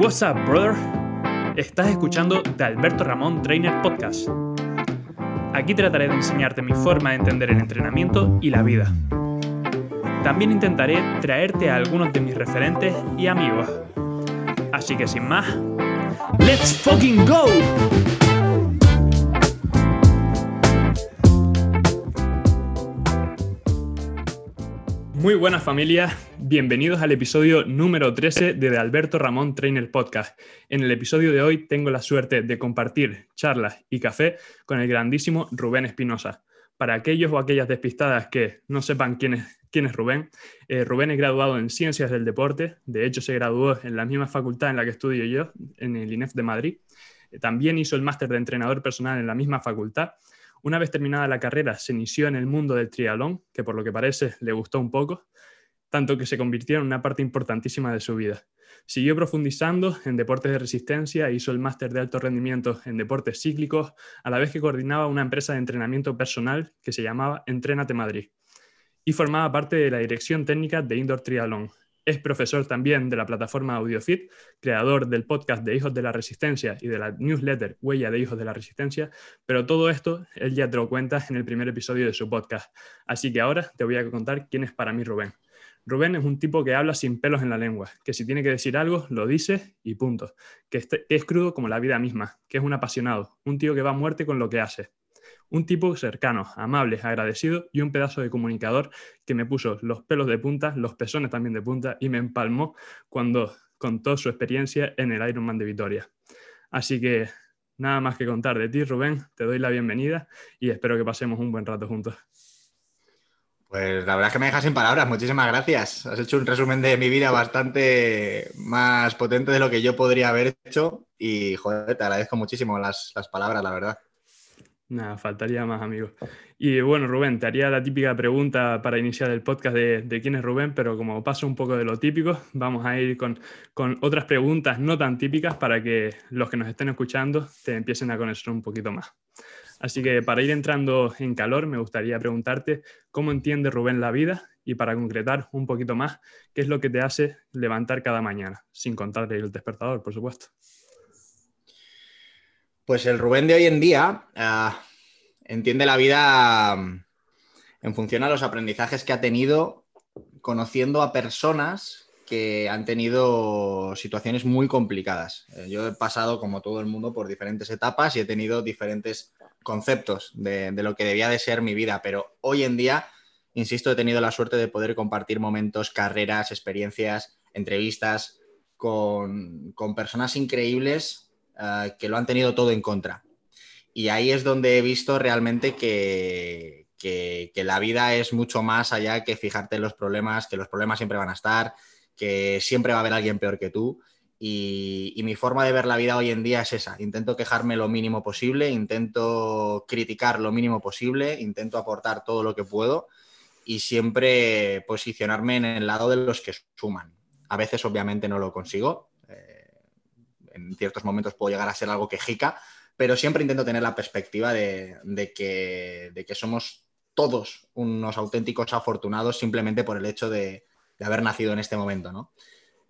What's up, brother? Estás escuchando The Alberto Ramón Trainer Podcast. Aquí trataré de enseñarte mi forma de entender el entrenamiento y la vida. También intentaré traerte a algunos de mis referentes y amigos. Así que sin más, ¡Let's fucking go! Muy buenas familias, bienvenidos al episodio número 13 de, de Alberto Ramón Trainer Podcast. En el episodio de hoy tengo la suerte de compartir charlas y café con el grandísimo Rubén Espinosa. Para aquellos o aquellas despistadas que no sepan quién es, Rubén, eh, Rubén es graduado en Ciencias del Deporte, de hecho se graduó en la misma facultad en la que estudio yo, en el INEF de Madrid. Eh, también hizo el máster de entrenador personal en la misma facultad una vez terminada la carrera, se inició en el mundo del triatlón, que por lo que parece le gustó un poco, tanto que se convirtió en una parte importantísima de su vida. Siguió profundizando en deportes de resistencia, hizo el máster de alto rendimiento en deportes cíclicos, a la vez que coordinaba una empresa de entrenamiento personal que se llamaba Entrénate Madrid. Y formaba parte de la dirección técnica de Indoor Triathlon, es profesor también de la plataforma AudioFit, creador del podcast de Hijos de la Resistencia y de la newsletter Huella de Hijos de la Resistencia, pero todo esto él ya te lo cuenta en el primer episodio de su podcast. Así que ahora te voy a contar quién es para mí Rubén. Rubén es un tipo que habla sin pelos en la lengua, que si tiene que decir algo, lo dice y punto. Que, que es crudo como la vida misma, que es un apasionado, un tío que va a muerte con lo que hace. Un tipo cercano, amable, agradecido y un pedazo de comunicador que me puso los pelos de punta, los pezones también de punta y me empalmó cuando contó su experiencia en el Ironman de Vitoria. Así que nada más que contar de ti, Rubén. Te doy la bienvenida y espero que pasemos un buen rato juntos. Pues la verdad es que me dejas sin palabras. Muchísimas gracias. Has hecho un resumen de mi vida bastante más potente de lo que yo podría haber hecho y, joder, te agradezco muchísimo las, las palabras, la verdad. Nada, faltaría más, amigos. Y bueno, Rubén, te haría la típica pregunta para iniciar el podcast de, quién es Rubén, pero como paso un poco de lo típico, vamos a ir con, con, otras preguntas no tan típicas para que los que nos estén escuchando te empiecen a conocer un poquito más. Así que para ir entrando en calor, me gustaría preguntarte cómo entiende Rubén la vida y para concretar un poquito más, qué es lo que te hace levantar cada mañana, sin contar el despertador, por supuesto. Pues el Rubén de hoy en día uh, entiende la vida mm, en función a los aprendizajes que ha tenido conociendo a personas que han tenido situaciones muy complicadas. Eh, yo he pasado, como todo el mundo, por diferentes etapas y he tenido diferentes conceptos de, de, lo que debía de ser mi vida, pero hoy en día, insisto, he tenido la suerte de poder compartir momentos, carreras, experiencias, entrevistas con, con personas increíbles uh, que lo han tenido todo en contra. Y ahí es donde he visto realmente que, que, que, la vida es mucho más allá que fijarte en los problemas, que los problemas siempre van a estar, que siempre va a haber alguien peor que tú. Y, mi forma de ver la vida hoy en día es esa. Intento quejarme lo mínimo posible, intento criticar lo mínimo posible, intento aportar todo lo que puedo y siempre posicionarme en el lado de los que suman. A veces obviamente no lo consigo, en ciertos momentos puedo llegar a ser algo quejica, pero siempre intento tener la perspectiva de, de, que, de, somos todos unos auténticos afortunados simplemente por el hecho de, de haber nacido en este momento, ¿no?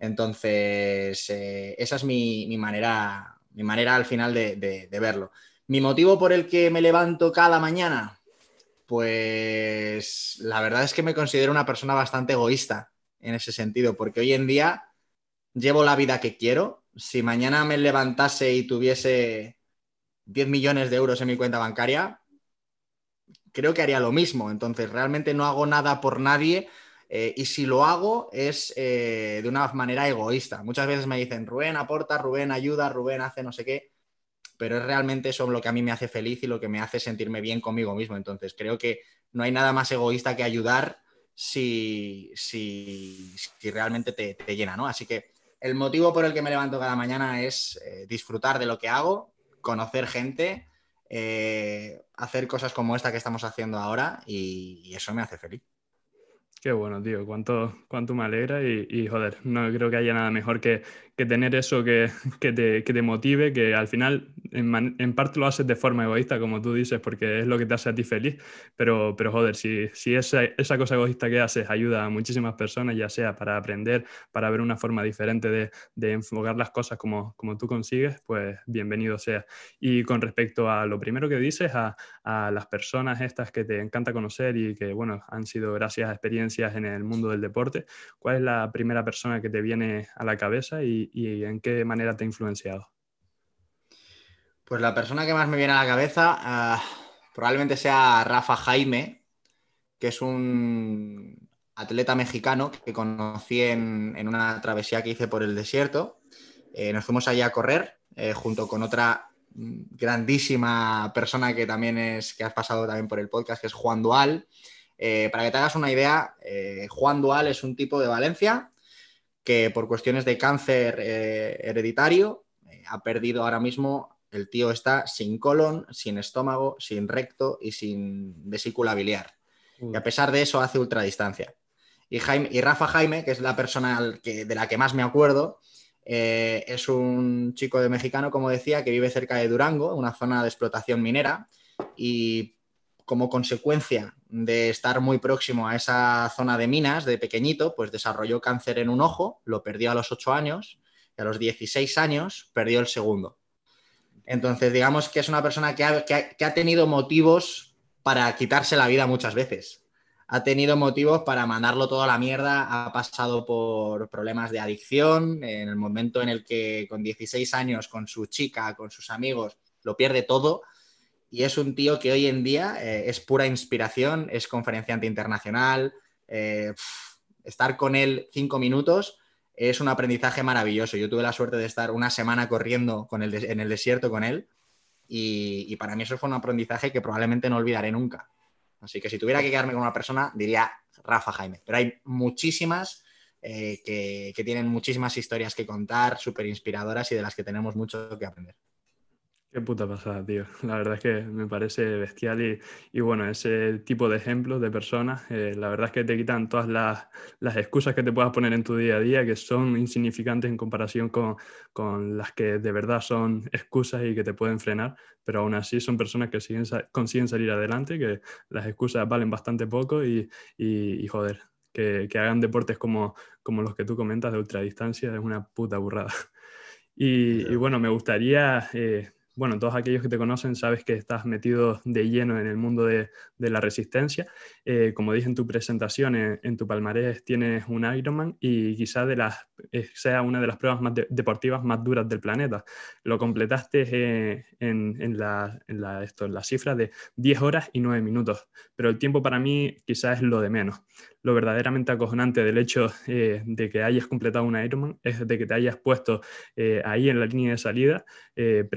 Entonces, eh, esa es mi, manera, mi manera al final de, verlo. Mi motivo por el que me levanto cada mañana, pues la verdad es que me considero una persona bastante egoísta en ese sentido, porque hoy en día llevo la vida que quiero, si mañana me levantase y tuviese 10 millones de euros en mi cuenta bancaria, creo que haría lo mismo. Entonces, realmente no hago nada por nadie eh, y si lo hago es eh, de una manera egoísta. Muchas veces me dicen, Rubén aporta, Rubén ayuda, Rubén hace no sé qué, pero es realmente eso lo que a mí me hace feliz y lo que me hace sentirme bien conmigo mismo. Entonces, creo que no hay nada más egoísta que ayudar si, si, si realmente te, te llena, ¿no? Así que el motivo por el que me levanto cada mañana es eh, disfrutar de lo que hago, conocer gente, eh, hacer cosas como esta que estamos haciendo ahora y, eso me hace feliz. Qué bueno, tío, cuánto, cuánto me alegra y, joder, no creo que haya nada mejor que, que tener eso que, que, te, que, te, motive, que al final en, parte lo haces de forma egoísta, como tú dices, porque es lo que te hace a ti feliz, pero, pero joder, si, si esa, esa cosa egoísta que haces ayuda a muchísimas personas, ya sea para aprender, para ver una forma diferente de, de enfocar las cosas como, como tú consigues, pues bienvenido sea. Y con respecto a lo primero que dices, a, a las personas estas que te encanta conocer y que, bueno, han sido gracias a experiencias en el mundo del deporte, ¿cuál es la primera persona que te viene a la cabeza y, y en qué manera te ha influenciado? Pues la persona que más me viene a la cabeza ah, probablemente sea Rafa Jaime, que es un atleta mexicano que conocí en, una travesía que hice por el desierto. Eh, nos fuimos allá a correr eh, junto con otra grandísima persona que también es, que has pasado también por el podcast, que es Juan Dual. Eh, para que te hagas una idea, Juan Dual es un tipo de Valencia que por cuestiones de cáncer hereditario ha perdido ahora mismo el tío está sin colon, sin estómago, sin recto y sin vesícula biliar. Y a pesar de eso hace ultradistancia. Y, Jaime, y Rafa Jaime, que es la persona que, de la que más me acuerdo, eh, es un chico de mexicano, como decía, que vive cerca de Durango, una zona de explotación minera, y como consecuencia de estar muy próximo a esa zona de minas de pequeñito, pues desarrolló cáncer en un ojo, lo perdió a los 8 años, y a los 16 años perdió el segundo. Entonces, digamos que es una persona que ha, tenido motivos para quitarse la vida muchas veces. Ha tenido motivos para mandarlo todo a la mierda, ha pasado por problemas de adicción, en el momento en el que con 16 años, con su chica, con sus amigos, lo pierde todo. Y es un tío que hoy en día eh, es pura inspiración, es conferenciante internacional. Eh, estar con él cinco minutos es un aprendizaje maravilloso. Yo tuve la suerte de estar una semana corriendo con el en el desierto con él y, para mí eso fue un aprendizaje que probablemente no olvidaré nunca. Así que si tuviera que quedarme con una persona, diría Rafa Jaime. Pero hay muchísimas eh, que, que, tienen muchísimas historias que contar, súper inspiradoras y de las que tenemos mucho que aprender. Qué puta pasada, tío. La verdad es que me parece bestial y, y bueno, ese tipo de ejemplos de personas, eh, la verdad es que te quitan todas las, las, excusas que te puedas poner en tu día a día, que son insignificantes en comparación con, con, las que de verdad son excusas y que te pueden frenar, pero aún así son personas que siguen, consiguen salir adelante, que las excusas valen bastante poco y, y, joder, que, que, hagan deportes como, como los que tú comentas de ultradistancia es una puta burrada. Y, y bueno, me gustaría... Eh, bueno, todos aquellos que te conocen sabes que estás metido de lleno en el mundo de, la resistencia. Eh, como dije en tu presentación, en, tu palmarés tienes un Ironman y de las, eh, sea una de las pruebas más deportivas más duras del planeta. Lo completaste eh, en, la, esto, en la cifra de 10 horas y 9 minutos, pero el tiempo para mí quizás es lo de menos lo verdaderamente acojonante del hecho eh, de que hayas completado un Ironman es de que te hayas puesto eh, ahí en la línea de salida, eh,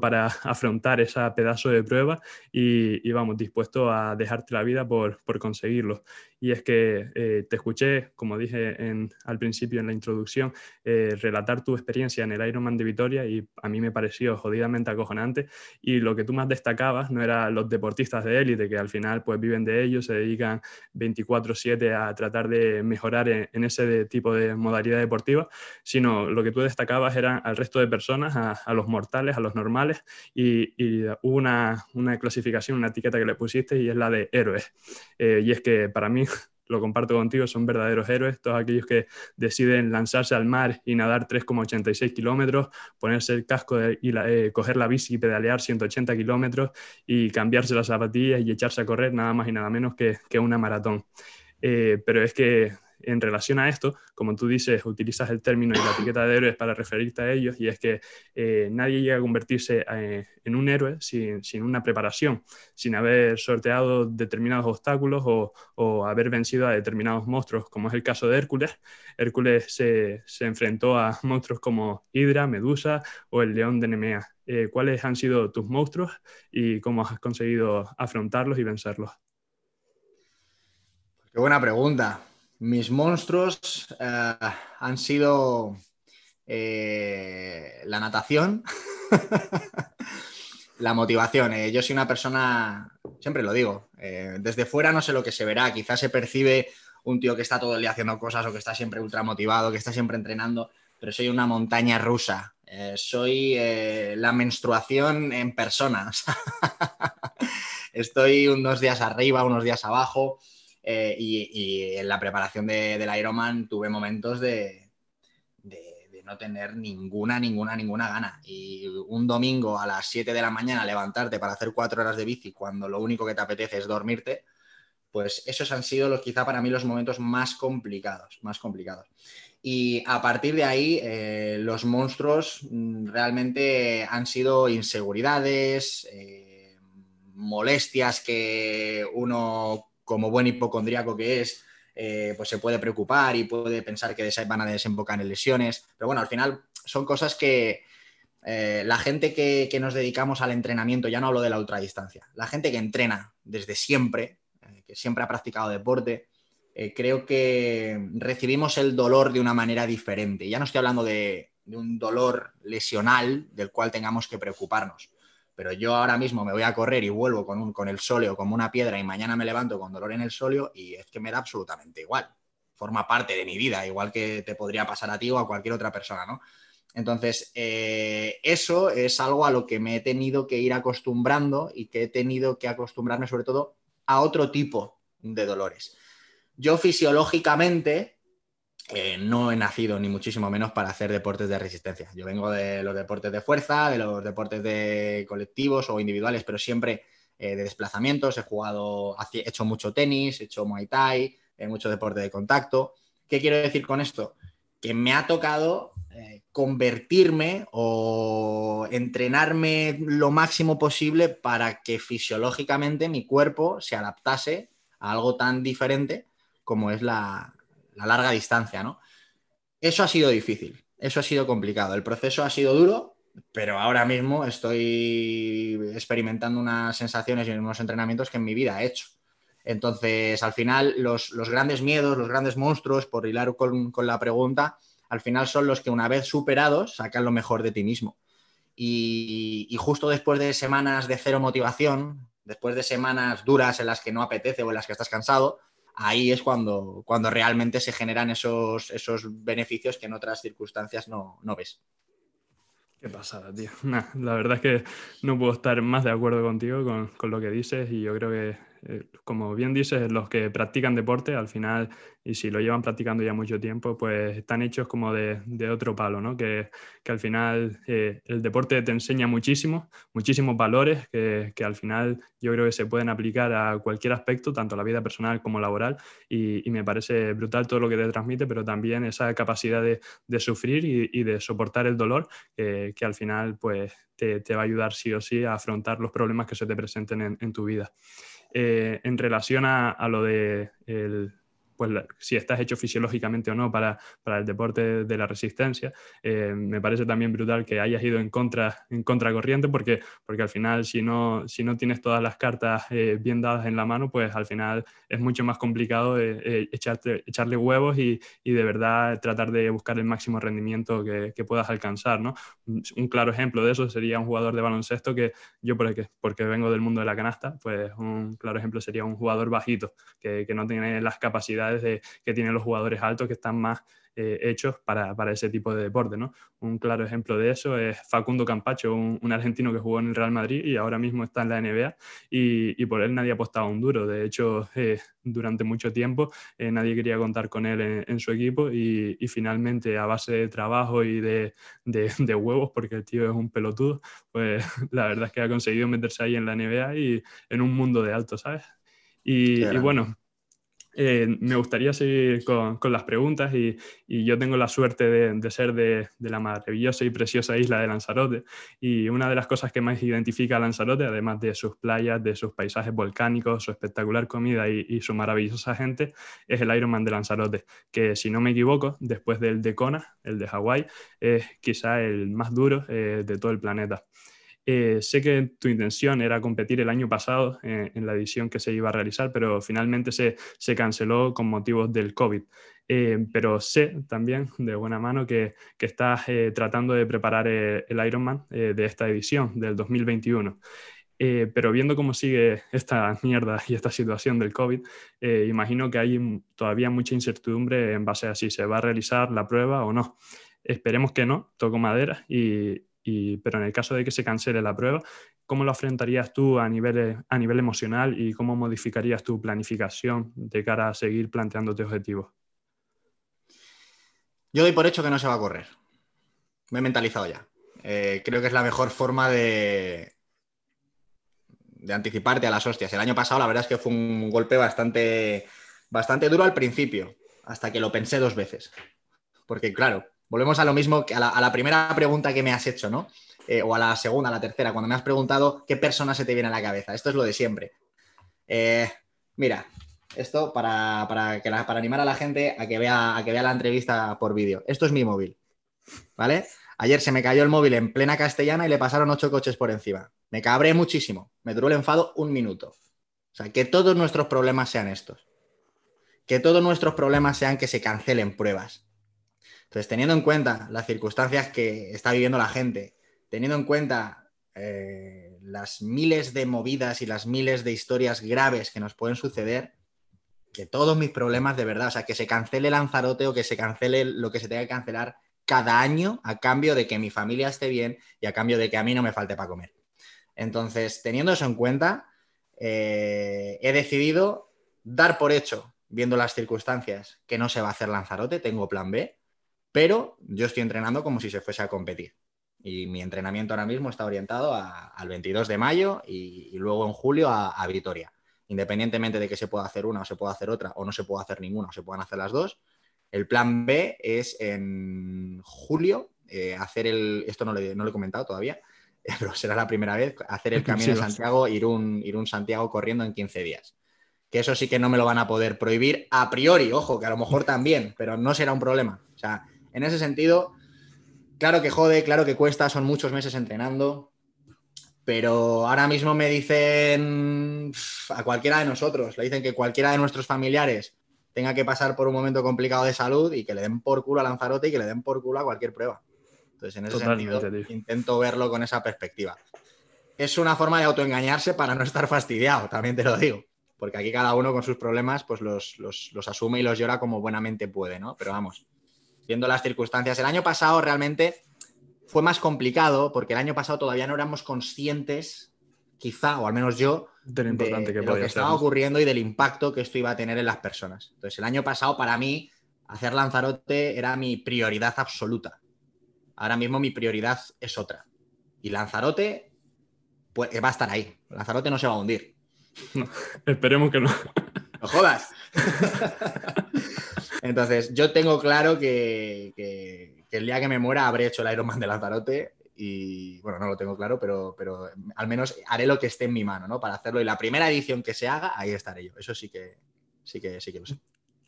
para afrontar esa pedazo de prueba y, vamos, dispuesto a dejarte la vida por, por conseguirlo y es que eh, te escuché, como dije al principio en la introducción, eh, relatar tu experiencia en el Ironman de Vitoria y a mí me pareció jodidamente acojonante y lo que tú más destacabas no eran los deportistas de élite que al final pues viven de ello, se dedican 24/7 a tratar de mejorar en, ese tipo de modalidad deportiva, sino lo que tú destacabas eran al resto de personas, a, los mortales, a los normales y, hubo una, una, clasificación, una etiqueta que le pusiste y es la de héroes. Eh, y es que para mí lo comparto contigo, son verdaderos héroes, todos aquellos que deciden lanzarse al mar y nadar 3,86 kilómetros, ponerse el casco y eh, coger la bici y pedalear 180 kilómetros y cambiarse las zapatillas y echarse a correr nada más y nada menos que, que una maratón. Eh, pero es que en relación a esto, como tú dices, utilizas el término y la etiqueta de héroes para referirte a ellos, y es que eh, nadie llega a convertirse eh, en un héroe sin, una preparación, sin haber sorteado determinados obstáculos o, haber vencido a determinados monstruos, como es el caso de Hércules. Hércules se, enfrentó a monstruos como Hidra, Medusa o el león de Nemea. Eh, ¿Cuáles han sido tus monstruos y cómo has conseguido afrontarlos y vencerlos? Qué buena pregunta. Mis monstruos eh, han sido eh, la natación, la motivación. Eh, yo soy una persona, siempre lo digo, desde fuera no sé lo que se verá, quizás se percibe un tío que está todo el día haciendo cosas o que está siempre ultra motivado, que está siempre entrenando, pero soy una montaña rusa soy la menstruación en persona. Estoy unos días arriba, unos días abajo. Eh, y, en la preparación de, del Ironman tuve momentos de, no tener ninguna, ninguna, ninguna gana. Y un domingo a las 7 de la mañana levantarte para hacer cuatro horas de bici cuando lo único que te apetece es dormirte, pues esos han sido los, quizá para mí los momentos más complicados, más complicados. Y a partir de ahí, eh, los monstruos mm, realmente han sido inseguridades, eh, molestias que uno, como buen hipocondríaco que es, eh, pues se puede preocupar y puede pensar que van a desembocar en lesiones. Pero bueno, al final son cosas que la gente que, nos dedicamos al entrenamiento, ya no hablo de la ultradistancia, la gente que entrena desde siempre, que siempre ha practicado deporte, eh, creo que recibimos el dolor de una manera diferente. Ya no estoy hablando de, un dolor lesional del cual tengamos que preocuparnos. Pero yo ahora mismo me voy a correr y vuelvo con, un, con el sóleo como una piedra y mañana me levanto con dolor en el sóleo y es que me da absolutamente igual. Forma parte de mi vida, igual que te podría pasar a ti o a cualquier otra persona, ¿no? Entonces, eh, eso es algo a lo que me he tenido que ir acostumbrando y que he tenido que acostumbrarme sobre todo a otro tipo de dolores. Yo fisiológicamente eh, no he nacido ni muchísimo menos para hacer deportes de resistencia. Yo vengo de los deportes de fuerza, de los deportes de colectivos o individuales, pero siempre eh, de desplazamientos. He jugado, he hecho mucho tenis, he hecho muay thai, he mucho deporte de contacto. ¿Qué quiero decir con esto? Que me ha tocado eh, convertirme o entrenarme lo máximo posible para que fisiológicamente mi cuerpo se adaptase a algo tan diferente como es la, larga distancia, ¿no? Eso ha sido difícil, eso ha sido complicado, el proceso ha sido duro, pero ahora mismo estoy experimentando unas sensaciones y unos entrenamientos que en mi vida he hecho. Entonces, al final, los, grandes miedos, los grandes monstruos, por hilar con, la pregunta, al final son los que una vez superados sacan lo mejor de ti mismo. y, justo después de semanas de cero motivación, después de semanas duras en las que no apetece o en las que estás cansado, ahí es cuando, cuando realmente se generan esos, esos beneficios que en otras circunstancias no, no ves. Qué pasada, tío. la verdad es que no puedo estar más de acuerdo contigo con, con, lo que dices y yo creo que eh, como bien dices, los que practican deporte, al final, y si lo llevan practicando ya mucho tiempo, pues están hechos como de, otro palo, ¿no? Que, al final eh, el deporte te enseña muchísimo, muchísimos valores que, al final yo creo que se pueden aplicar a cualquier aspecto, tanto la vida personal como laboral, y, me parece brutal todo lo que te transmite, pero también esa capacidad de, sufrir y, de soportar el dolor, que al final pues te, va a ayudar sí o sí a afrontar los problemas que se te presenten en tu vida. Eh, en relación a, lo de pues si estás hecho fisiológicamente o no para, el deporte de la resistencia. Eh, me parece también brutal que hayas ido en contra en contracorriente porque, porque al final si no, si no tienes todas las cartas eh, bien dadas en la mano, pues al final es mucho más complicado eh, echarle huevos y, de verdad tratar de buscar el máximo rendimiento que, puedas alcanzar. ¿no? Un claro ejemplo de eso sería un jugador de baloncesto que yo porque, porque vengo del mundo de la canasta, pues un claro ejemplo sería un jugador bajito que, que no tiene las capacidades que tienen los jugadores altos que están más eh, hechos para, ese tipo de deporte. ¿no? Un claro ejemplo de eso es Facundo Campacho, un, argentino que jugó en el Real Madrid y ahora mismo está en la NBA y, por él nadie apostaba un duro. De hecho, eh, durante mucho tiempo eh, nadie quería contar con él en, su equipo y, finalmente a base de trabajo y de, huevos, porque el tío es un pelotudo, pues la verdad es que ha conseguido meterse ahí en la NBA y en un mundo de alto, ¿sabes? y bueno, eh, me gustaría seguir con, las preguntas y, yo tengo la suerte de, ser de, la maravillosa y preciosa isla de Lanzarote y una de las cosas que más identifica a Lanzarote, además de sus playas, de sus paisajes volcánicos, su espectacular comida y, su maravillosa gente, es el Ironman de Lanzarote, que si no me equivoco, después del de Kona, el de Hawái, es quizá el más duro eh, de todo el planeta. Eh, sé que tu intención era competir el año pasado eh, en la edición que se iba a realizar, pero finalmente se, canceló con motivos del COVID. Eh, pero sé también de buena mano que, estás tratando de preparar el Ironman de esta edición del 2021. pero viendo cómo sigue esta mierda y esta situación del COVID, imagino que hay todavía mucha incertidumbre en base a si se va a realizar la prueba o no. Esperemos que no, toco madera, pero en el caso de que se cancele la prueba, ¿cómo lo afrontarías tú a nivel, a nivel emocional y cómo modificarías tu planificación de cara a seguir planteándote objetivos? Yo doy por hecho que no se va a correr. Me he mentalizado ya. Eh, creo que es la mejor forma de, de anticiparte a las hostias. El año pasado la verdad es que fue un golpe bastante, bastante duro al principio, hasta que lo pensé dos veces. Porque claro, volvemos a lo mismo que a la, primera pregunta que me has hecho, ¿no? Eh, o a la segunda, a la tercera, cuando me has preguntado qué persona se te viene a la cabeza. Esto es lo de siempre. Eh, mira, esto para, para, que para animar a la gente a que, vea, a que vea la entrevista por vídeo. Esto es mi móvil, ¿vale? Ayer se me cayó el móvil en plena castellana y le pasaron ocho coches por encima. Me cabré muchísimo. Me duró el enfado un minuto. O sea, que todos nuestros problemas sean estos. Que todos nuestros problemas sean que se cancelen pruebas. Entonces, teniendo en cuenta las circunstancias que está viviendo la gente, teniendo en cuenta eh, las miles de movidas y las miles de historias graves que nos pueden suceder, que todos mis problemas de verdad, o sea, que se cancele Lanzarote o que se cancele lo que se tenga que cancelar cada año a cambio de que mi familia esté bien y a cambio de que a mí no me falte para comer. Entonces, teniendo eso en cuenta, eh, he decidido dar por hecho, viendo las circunstancias, que no se va a hacer Lanzarote, tengo plan B, pero yo estoy entrenando como si se fuese a competir. Y mi entrenamiento ahora mismo está orientado al 22 de mayo y, luego en julio a, Vitoria. Independientemente de que se pueda hacer una o se pueda hacer otra o no se pueda hacer ninguna o se puedan hacer las dos, el plan B es en julio eh, hacer el, esto no, no lo he comentado todavía, pero será la primera vez, hacer el camino de Santiago, ir un, ir un Santiago corriendo en 15 días. Que eso sí que no me lo van a poder prohibir a priori, ojo, que a lo mejor también, pero no será un problema. O sea, en ese sentido, claro que jode, claro que cuesta, son muchos meses entrenando, pero ahora mismo me dicen a cualquiera de nosotros, le dicen que cualquiera de nuestros familiares tenga que pasar por un momento complicado de salud y que le den por culo a Lanzarote y que le den por culo a cualquier prueba. Entonces, en ese sentido, intento verlo con esa perspectiva. Es una forma de autoengañarse para no estar fastidiado, también te lo digo. Porque aquí cada uno con sus problemas, pues los, asume y los llora como buenamente puede, ¿no? Pero vamos, viendo las circunstancias. El año pasado realmente fue más complicado porque el año pasado todavía no éramos conscientes, quizá, o al menos yo, de lo importante que, lo que estaba ocurriendo y del impacto que esto iba a tener en las personas. Entonces, el año pasado para mí hacer Lanzarote era mi prioridad absoluta. Ahora mismo mi prioridad es otra. Y Lanzarote pues, va a estar ahí. Lanzarote no se va a hundir. esperemos que no. ¡No jodas! Entonces, yo tengo claro que, el día que me muera habré hecho el Ironman de Lanzarote y, bueno, no lo tengo claro, pero, pero al menos haré lo que esté en mi mano, ¿no? Para hacerlo. Y la primera edición que se haga, ahí estaré yo. Eso sí que, sí que, sí que lo sé.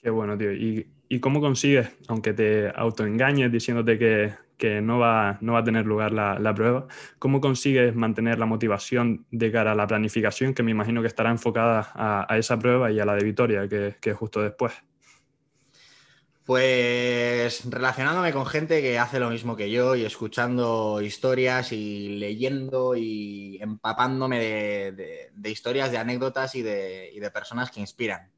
Qué bueno, tío. ¿Y, cómo consigues, aunque te autoengañes diciéndote que, que no va, no va a tener lugar la, prueba, ¿cómo consigues mantener la motivación de cara a la planificación que me imagino que estará enfocada a, esa prueba y a la de Vitoria, que, es justo después? Pues relacionándome con gente que hace lo mismo que yo y escuchando historias y leyendo y empapándome de, historias, de anécdotas y de, y de personas que inspiran.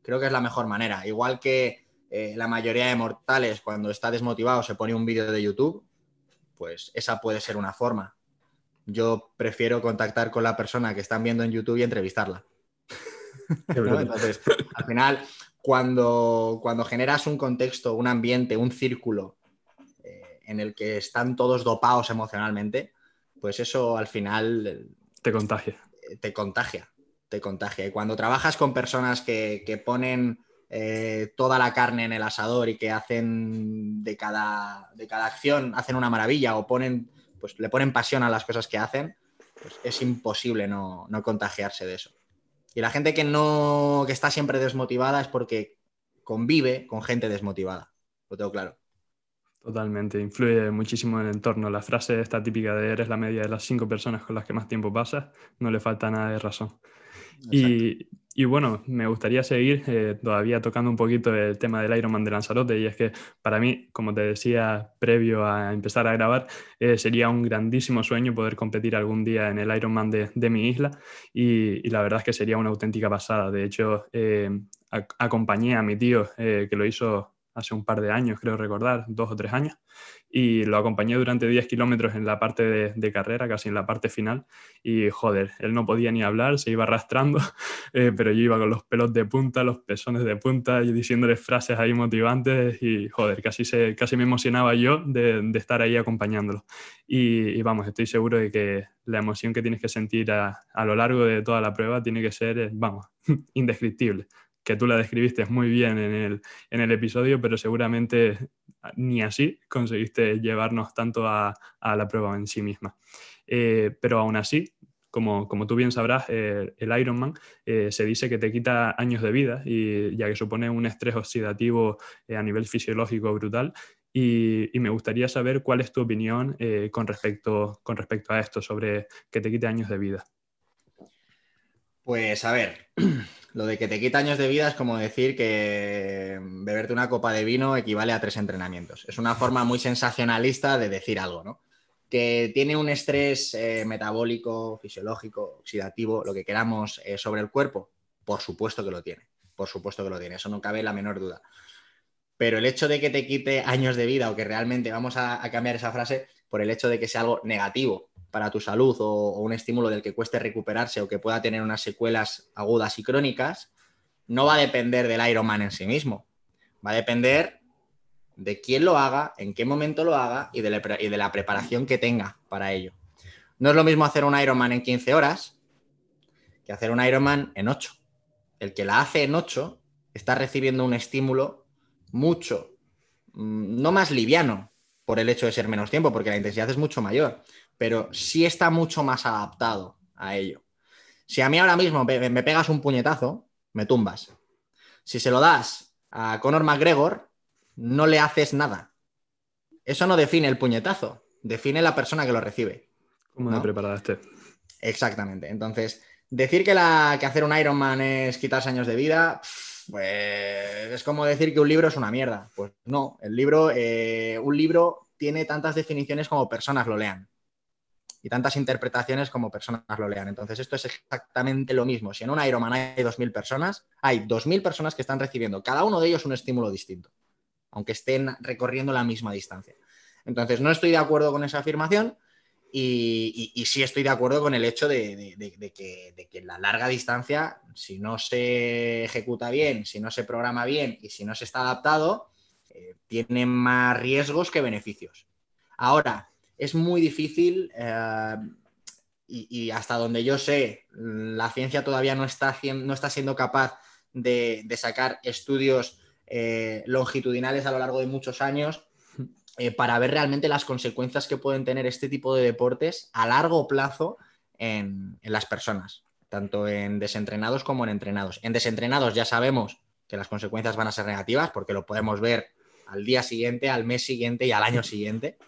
Creo que es la mejor manera. Igual que eh, la mayoría de mortales cuando está desmotivado se pone un vídeo de YouTube, pues esa puede ser una forma. Yo prefiero contactar con la persona que están viendo en YouTube y entrevistarla. Entonces, al final, cuando, cuando generas un contexto, un ambiente, un círculo eh, en el que están todos dopados emocionalmente, pues eso al final... Te contagia. Te contagia, te contagia. Y cuando trabajas con personas que, que ponen eh, toda la carne en el asador y que hacen de cada, de cada acción, hacen una maravilla o ponen, pues le ponen pasión a las cosas que hacen, pues es imposible no, contagiarse de eso. Y la gente que no, que está siempre desmotivada es porque convive con gente desmotivada. Lo tengo claro. Totalmente, influye muchísimo en el entorno. La frase esta típica de eres la media de las cinco personas con las que más tiempo pasas, no le falta nada de razón. Y, y bueno, me gustaría seguir eh, todavía tocando un poquito el tema del Ironman de Lanzarote y es que para mí, como te decía previo a empezar a grabar, eh, sería un grandísimo sueño poder competir algún día en el Ironman de, de mi isla y, la verdad es que sería una auténtica pasada. De hecho, eh, acompañé a mi tío que lo hizo hace un par de años, creo recordar, dos o tres años, y lo acompañé durante 10 kilómetros en la parte de, carrera, casi en la parte final, y joder, él no podía ni hablar, se iba arrastrando, eh, pero yo iba con los pelos de punta, los pezones de punta, y diciéndole frases ahí motivantes, y joder, casi, se, casi me emocionaba yo de, estar ahí acompañándolo. Y, vamos, estoy seguro de que la emoción que tienes que sentir a, a lo largo de toda la prueba tiene que ser, eh, vamos, indescriptible que tú la describiste muy bien en el, episodio, pero seguramente ni así conseguiste llevarnos tanto a, la prueba en sí misma. Eh, pero aún así, como, como, tú bien sabrás, eh, el Ironman eh, se dice que te quita años de vida, y, ya que supone un estrés oxidativo a nivel fisiológico brutal. Y, y, me gustaría saber cuál es tu opinión con, respecto, con respecto a esto, sobre que te quite años de vida. Pues a ver, lo de que te quita años de vida es como decir que beberte una copa de vino equivale a tres entrenamientos. Es una forma muy sensacionalista de decir algo, ¿no? Que tiene un estrés eh, metabólico, fisiológico, oxidativo, lo que queramos eh, sobre el cuerpo, por supuesto que lo tiene. Por supuesto que lo tiene, eso no cabe la menor duda. Pero el hecho de que te quite años de vida o que realmente vamos a cambiar esa frase por el hecho de que sea algo negativo para tu salud o, un estímulo del que cueste recuperarse o que pueda tener unas secuelas agudas y crónicas, no va a depender del Ironman en sí mismo. Va a depender de quién lo haga, en qué momento lo haga y de, la, preparación que tenga para ello. No es lo mismo hacer un Ironman en 15 horas que hacer un Ironman en 8. El que la hace en 8 está recibiendo un estímulo mucho, mm, no más liviano por el hecho de ser menos tiempo, porque la intensidad es mucho mayor, pero sí está mucho más adaptado a ello. Si a mí ahora mismo me, pegas un puñetazo, me tumbas. Si se lo das a Conor McGregor, no le haces nada. Eso no define el puñetazo, define la persona que lo recibe. ¿Cómo ¿no? preparaste? Exactamente. Entonces, decir que, la, que hacer un Ironman es quitarse años de vida, pues es como decir que un libro es una mierda. Pues no, el libro, eh, un libro tiene tantas definiciones como personas lo lean y tantas interpretaciones como personas lo lean. Entonces, esto es exactamente lo mismo. Si en un Ironman hay 2.000 personas, hay 2.000 personas que están recibiendo cada uno de ellos un estímulo distinto, aunque estén recorriendo la misma distancia. Entonces, no estoy de acuerdo con esa afirmación y, sí estoy de acuerdo con el hecho de, que, la larga distancia, si no se ejecuta bien, si no se programa bien y si no se está adaptado, eh, tiene más riesgos que beneficios. Ahora, es muy difícil eh, y, hasta donde yo sé, la ciencia todavía no está, no está siendo capaz de, sacar estudios eh, longitudinales a lo largo de muchos años eh, para ver realmente las consecuencias que pueden tener este tipo de deportes a largo plazo en, en las personas, tanto en desentrenados como en entrenados. En desentrenados ya sabemos que las consecuencias van a ser negativas porque lo podemos ver al día siguiente, al mes siguiente y al año siguiente.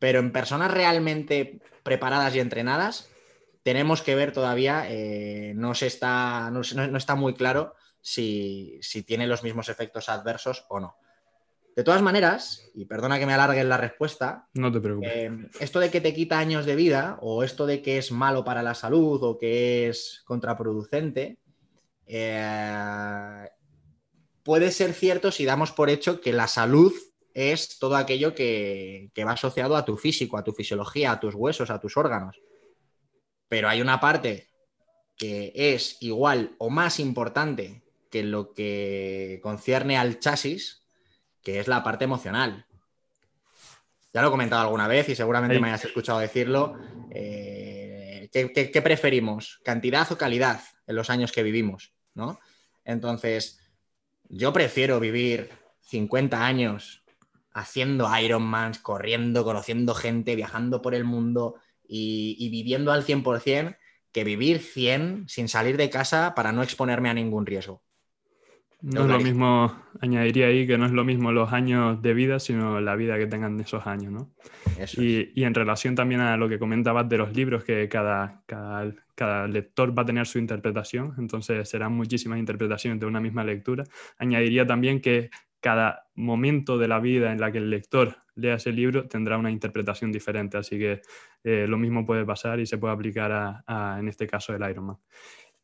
Pero en personas realmente preparadas y entrenadas, tenemos que ver todavía, eh, no, se está, no, está muy claro si, tiene los mismos efectos adversos o no. De todas maneras, y perdona que me alargue la respuesta, no te preocupes. Eh, esto de que te quita años de vida o esto de que es malo para la salud o que es contraproducente, eh, puede ser cierto si damos por hecho que la salud es todo aquello que, va asociado a tu físico, a tu fisiología, a tus huesos, a tus órganos. Pero hay una parte que es igual o más importante que lo que concierne al chasis, que es la parte emocional. Ya lo he comentado alguna vez y seguramente me hayas escuchado decirlo. Eh, ¿qué, preferimos? ¿Cantidad o calidad en los años que vivimos? ¿no? Entonces, yo prefiero vivir 50 años haciendo Ironmans, corriendo, conociendo gente, viajando por el mundo y, viviendo al 100% que vivir 100 sin salir de casa para no exponerme a ningún riesgo. No es lo mismo, añadiría ahí que no es lo mismo los años de vida, sino la vida que tengan esos años, ¿no? y, y, en relación también a lo que comentabas de los libros, que cada, cada, cada, lector va a tener su interpretación, entonces serán muchísimas interpretaciones de una misma lectura, añadiría también que cada momento de la vida en la que el lector lea ese libro tendrá una interpretación diferente, así que eh, lo mismo puede pasar y se puede aplicar a, en este caso el Ironman.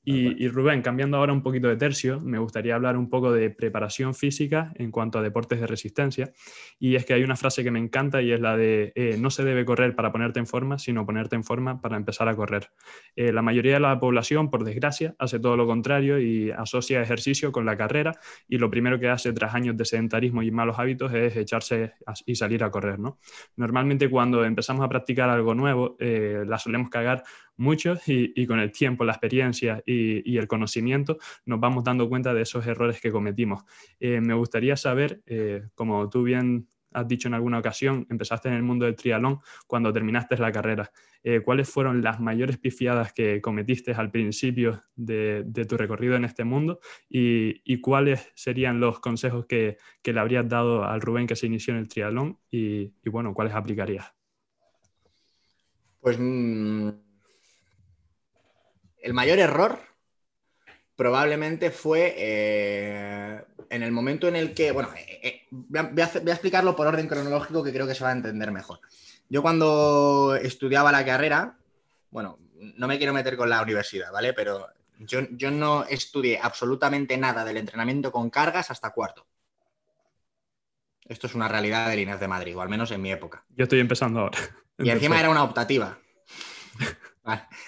Y, Rubén, cambiando ahora un poquito de tercio, me gustaría hablar un poco de preparación física en cuanto a deportes de resistencia. Y es que hay una frase que me encanta y es la de eh, no se debe correr para ponerte en forma, sino ponerte en forma para empezar a correr. Eh, la mayoría de la población, por desgracia, hace todo lo contrario y asocia ejercicio con la carrera y lo primero que hace tras años de sedentarismo y malos hábitos es echarse y salir a correr. ¿no? Normalmente cuando empezamos a practicar algo nuevo, eh, la solemos cagar mucho y, con el tiempo, la experiencia y, el conocimiento nos vamos dando cuenta de esos errores que cometimos. Eh, me gustaría saber, eh, como tú bien has dicho en alguna ocasión, empezaste en el mundo del triatlón cuando terminaste la carrera. Eh, ¿Cuáles fueron las mayores pifiadas que cometiste al principio de, tu recorrido en este mundo? Y, cuáles serían los consejos que, le habrías dado al Rubén que se inició en el triatlón? Y, bueno, ¿cuáles aplicarías? Pues mm, el mayor error probablemente fue eh, en el momento en el que, bueno, eh, eh, voy, a, explicarlo por orden cronológico que creo que se va a entender mejor. Yo cuando estudiaba la carrera, bueno, no me quiero meter con la universidad, ¿vale? Pero yo, yo no estudié absolutamente nada del entrenamiento con cargas hasta cuarto. Esto es una realidad de Líneas de Madrid, o al menos en mi época. Yo estoy empezando ahora. Y encima era una optativa.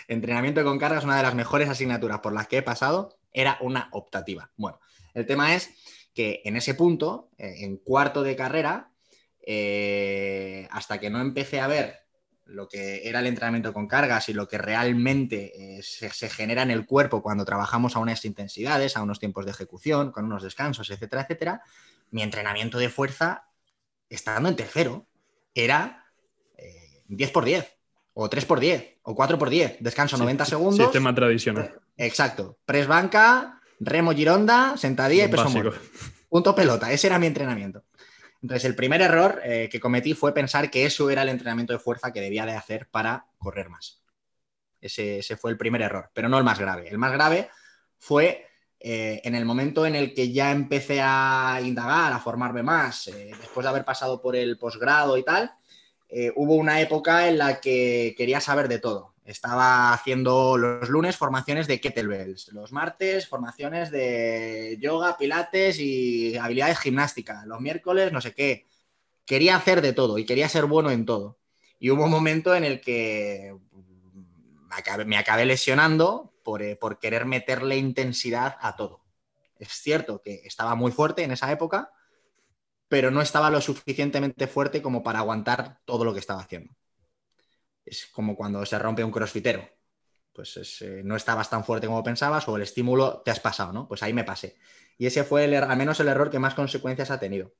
Entrenamiento con cargas, una de las mejores asignaturas por las que he pasado, era una optativa. Bueno, el tema es que en ese punto, eh, en cuarto de carrera, eh, hasta que no empecé a ver lo que era el entrenamiento con cargas y lo que realmente eh, se, se, genera en el cuerpo cuando trabajamos a unas intensidades, a unos tiempos de ejecución, con unos descansos, etcétera, etcétera, mi entrenamiento de fuerza, estando en tercero, era 10 por 10 o 3 por 10 o 4 por 10 descanso 90 segundos. Sistema tradicional. Exacto. Press banca, remo gironda, sentadilla y peso muerto. Punto pelota. Ese era mi entrenamiento. Entonces, el primer error eh, que cometí fue pensar que eso era el entrenamiento de fuerza que debía de hacer para correr más. Ese, fue el primer error, pero no el más grave. El más grave fue eh, en el momento en el que ya empecé a indagar, a formarme más, eh, después de haber pasado por el posgrado y tal, eh, hubo una época en la que quería saber de todo. Estaba haciendo los lunes formaciones de kettlebells, los martes formaciones de yoga, pilates y habilidades gimnásticas, los miércoles no sé qué. Quería hacer de todo y quería ser bueno en todo. Y hubo un momento en el que me acabé, lesionando eh, por querer meterle intensidad a todo. Es cierto que estaba muy fuerte en esa época, pero no estaba lo suficientemente fuerte como para aguantar todo lo que estaba haciendo. Es como cuando se rompe un crossfitero. Pues eh, no estabas tan fuerte como pensabas o el estímulo te has pasado, ¿no? Pues ahí me pasé. Y ese fue el, er, al menos el error que más consecuencias ha tenido.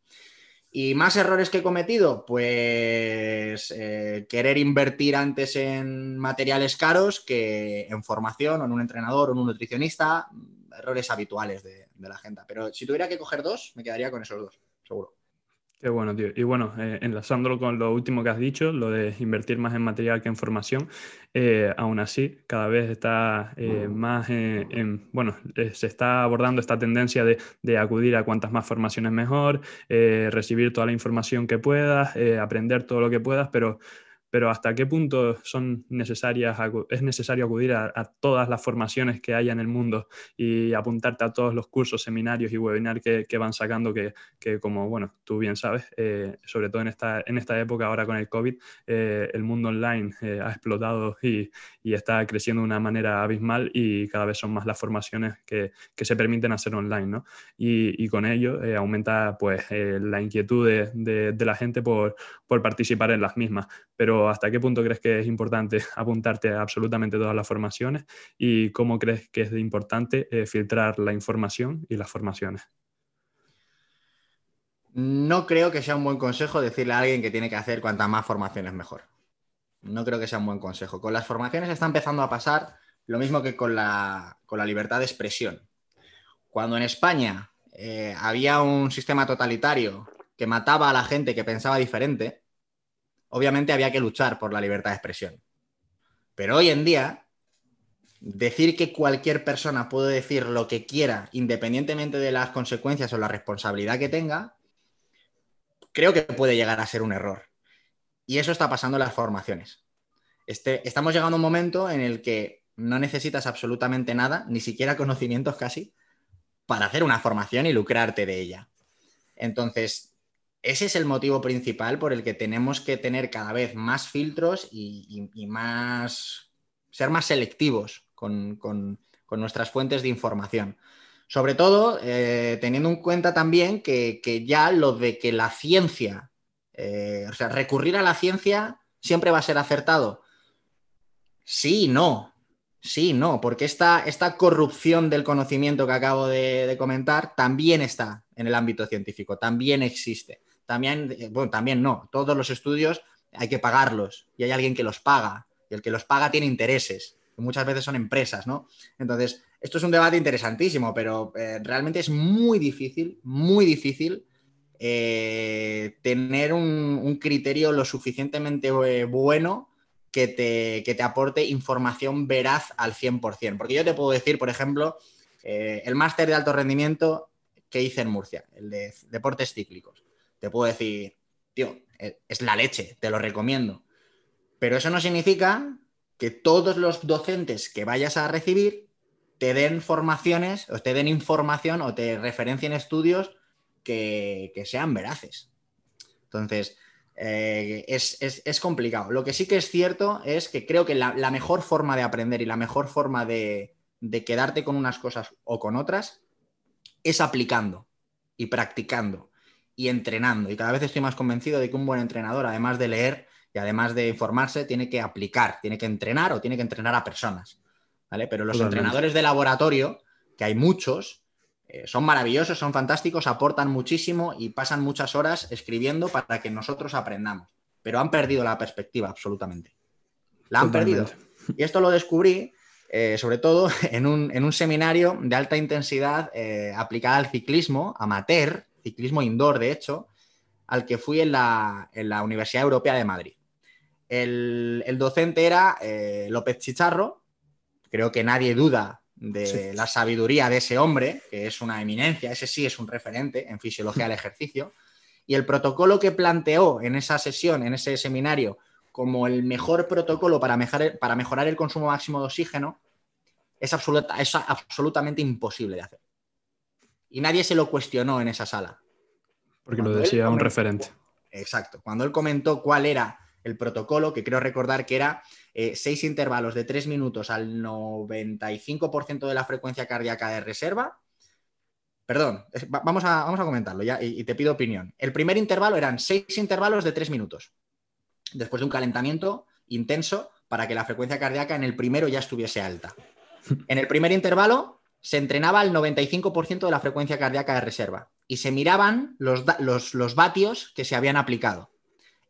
¿Y más errores que he cometido? Pues eh, querer invertir antes en materiales caros que en formación o en un entrenador o en un nutricionista. Errores habituales de, de la gente. Pero si tuviera que coger dos, me quedaría con esos dos, seguro. Qué bueno, tío. Y bueno, eh, enlazándolo con lo último que has dicho, lo de invertir más en material que en formación, eh, aún así, cada vez está eh, más en, bueno, se está abordando esta tendencia de, de, acudir a cuantas más formaciones mejor, recibir toda la información que puedas, aprender todo lo que puedas, pero pero hasta qué punto son necesarias, es necesario acudir a, todas las formaciones que haya en el mundo y apuntarte a todos los cursos, seminarios y webinars que, van sacando, que, como bueno, tú bien sabes, eh, sobre todo en esta, en esta época ahora con el COVID, eh, el mundo online eh, ha explotado y, está creciendo de una manera abismal y cada vez son más las formaciones que, se permiten hacer online, ¿no? Y, con ello aumenta pues la inquietud de, de la gente por, por participar en las mismas. Pero ¿hasta qué punto crees que es importante apuntarte a absolutamente todas las formaciones? ¿Y cómo crees que es importante eh, filtrar la información y las formaciones? No creo que sea un buen consejo decirle a alguien que tiene que hacer cuantas más formaciones mejor. No creo que sea un buen consejo. Con las formaciones está empezando a pasar lo mismo que con la, libertad de expresión. Cuando en España eh, había un sistema totalitario que mataba a la gente que pensaba diferente, obviamente había que luchar por la libertad de expresión. Pero hoy en día, decir que cualquier persona puede decir lo que quiera, independientemente de las consecuencias o la responsabilidad que tenga, creo que puede llegar a ser un error. Y eso está pasando en las formaciones. Este, estamos llegando a un momento en el que no necesitas absolutamente nada, ni siquiera conocimientos casi, para hacer una formación y lucrarte de ella. Entonces, ese es el motivo principal por el que tenemos que tener cada vez más filtros y, más ser más selectivos con, nuestras fuentes de información. Sobre todo, eh, teniendo en cuenta también que, ya lo de que la ciencia, eh, o sea, recurrir a la ciencia siempre va a ser acertado. Sí, no. Sí, no, porque esta, esta corrupción del conocimiento que acabo de, comentar también está en el ámbito científico, también existe. También, eh, bueno, también no, todos los estudios hay que pagarlos y hay alguien que los paga y el que los paga tiene intereses, que muchas veces son empresas, ¿no? Entonces, esto es un debate interesantísimo, pero eh, realmente es muy difícil, muy difícil eh, tener un, criterio lo suficientemente bueno que te, te, aporte información veraz al 100%. Porque yo te puedo decir, por ejemplo, el máster de alto rendimiento que hice en Murcia, el de deportes cíclicos. Te puedo decir, tío, eh, es la leche, te lo recomiendo. Pero eso no significa que todos los docentes que vayas a recibir te den formaciones o te den información o te referencien estudios que, sean veraces. Entonces, eh, es, complicado. Lo que sí que es cierto es que creo que la, mejor forma de aprender y la mejor forma de, quedarte con unas cosas o con otras es aplicando y practicando y entrenando. Y cada vez estoy más convencido de que un buen entrenador, además de leer y además de informarse, tiene que aplicar, tiene que entrenar o tiene que entrenar a personas. ¿vale? Pero los entrenadores de laboratorio, que hay muchos, eh, son maravillosos, son fantásticos, aportan muchísimo y pasan muchas horas escribiendo para que nosotros aprendamos. Pero han perdido la perspectiva, absolutamente. La han perdido. Y esto lo descubrí, eh, sobre todo, en un, seminario de alta intensidad eh, aplicada al ciclismo amateur, ciclismo indoor, de hecho, al que fui en la, Universidad Europea de Madrid. El, el docente era López Chicharro, creo que nadie duda de la sabiduría de ese hombre, que es una eminencia, ese sí es un referente en fisiología del ejercicio, y el protocolo que planteó en esa sesión, en ese seminario, como el mejor protocolo para mejorar, para mejorar el consumo máximo de oxígeno, es, absoluta, es absolutamente imposible de hacer. Y nadie se lo cuestionó en esa sala. Porque lo decía un referente. Exacto. Cuando él comentó cuál era el protocolo, que creo recordar que era eh, seis intervalos de tres minutos al 95% de la frecuencia cardíaca de reserva. Perdón, vamos, a, vamos a comentarlo ya y, te pido opinión. El primer intervalo eran seis intervalos de tres minutos, después de un calentamiento intenso para que la frecuencia cardíaca en el primero ya estuviese alta. En el primer intervalo se entrenaba al 95% de la frecuencia cardíaca de reserva y se miraban los, los vatios que se habían aplicado.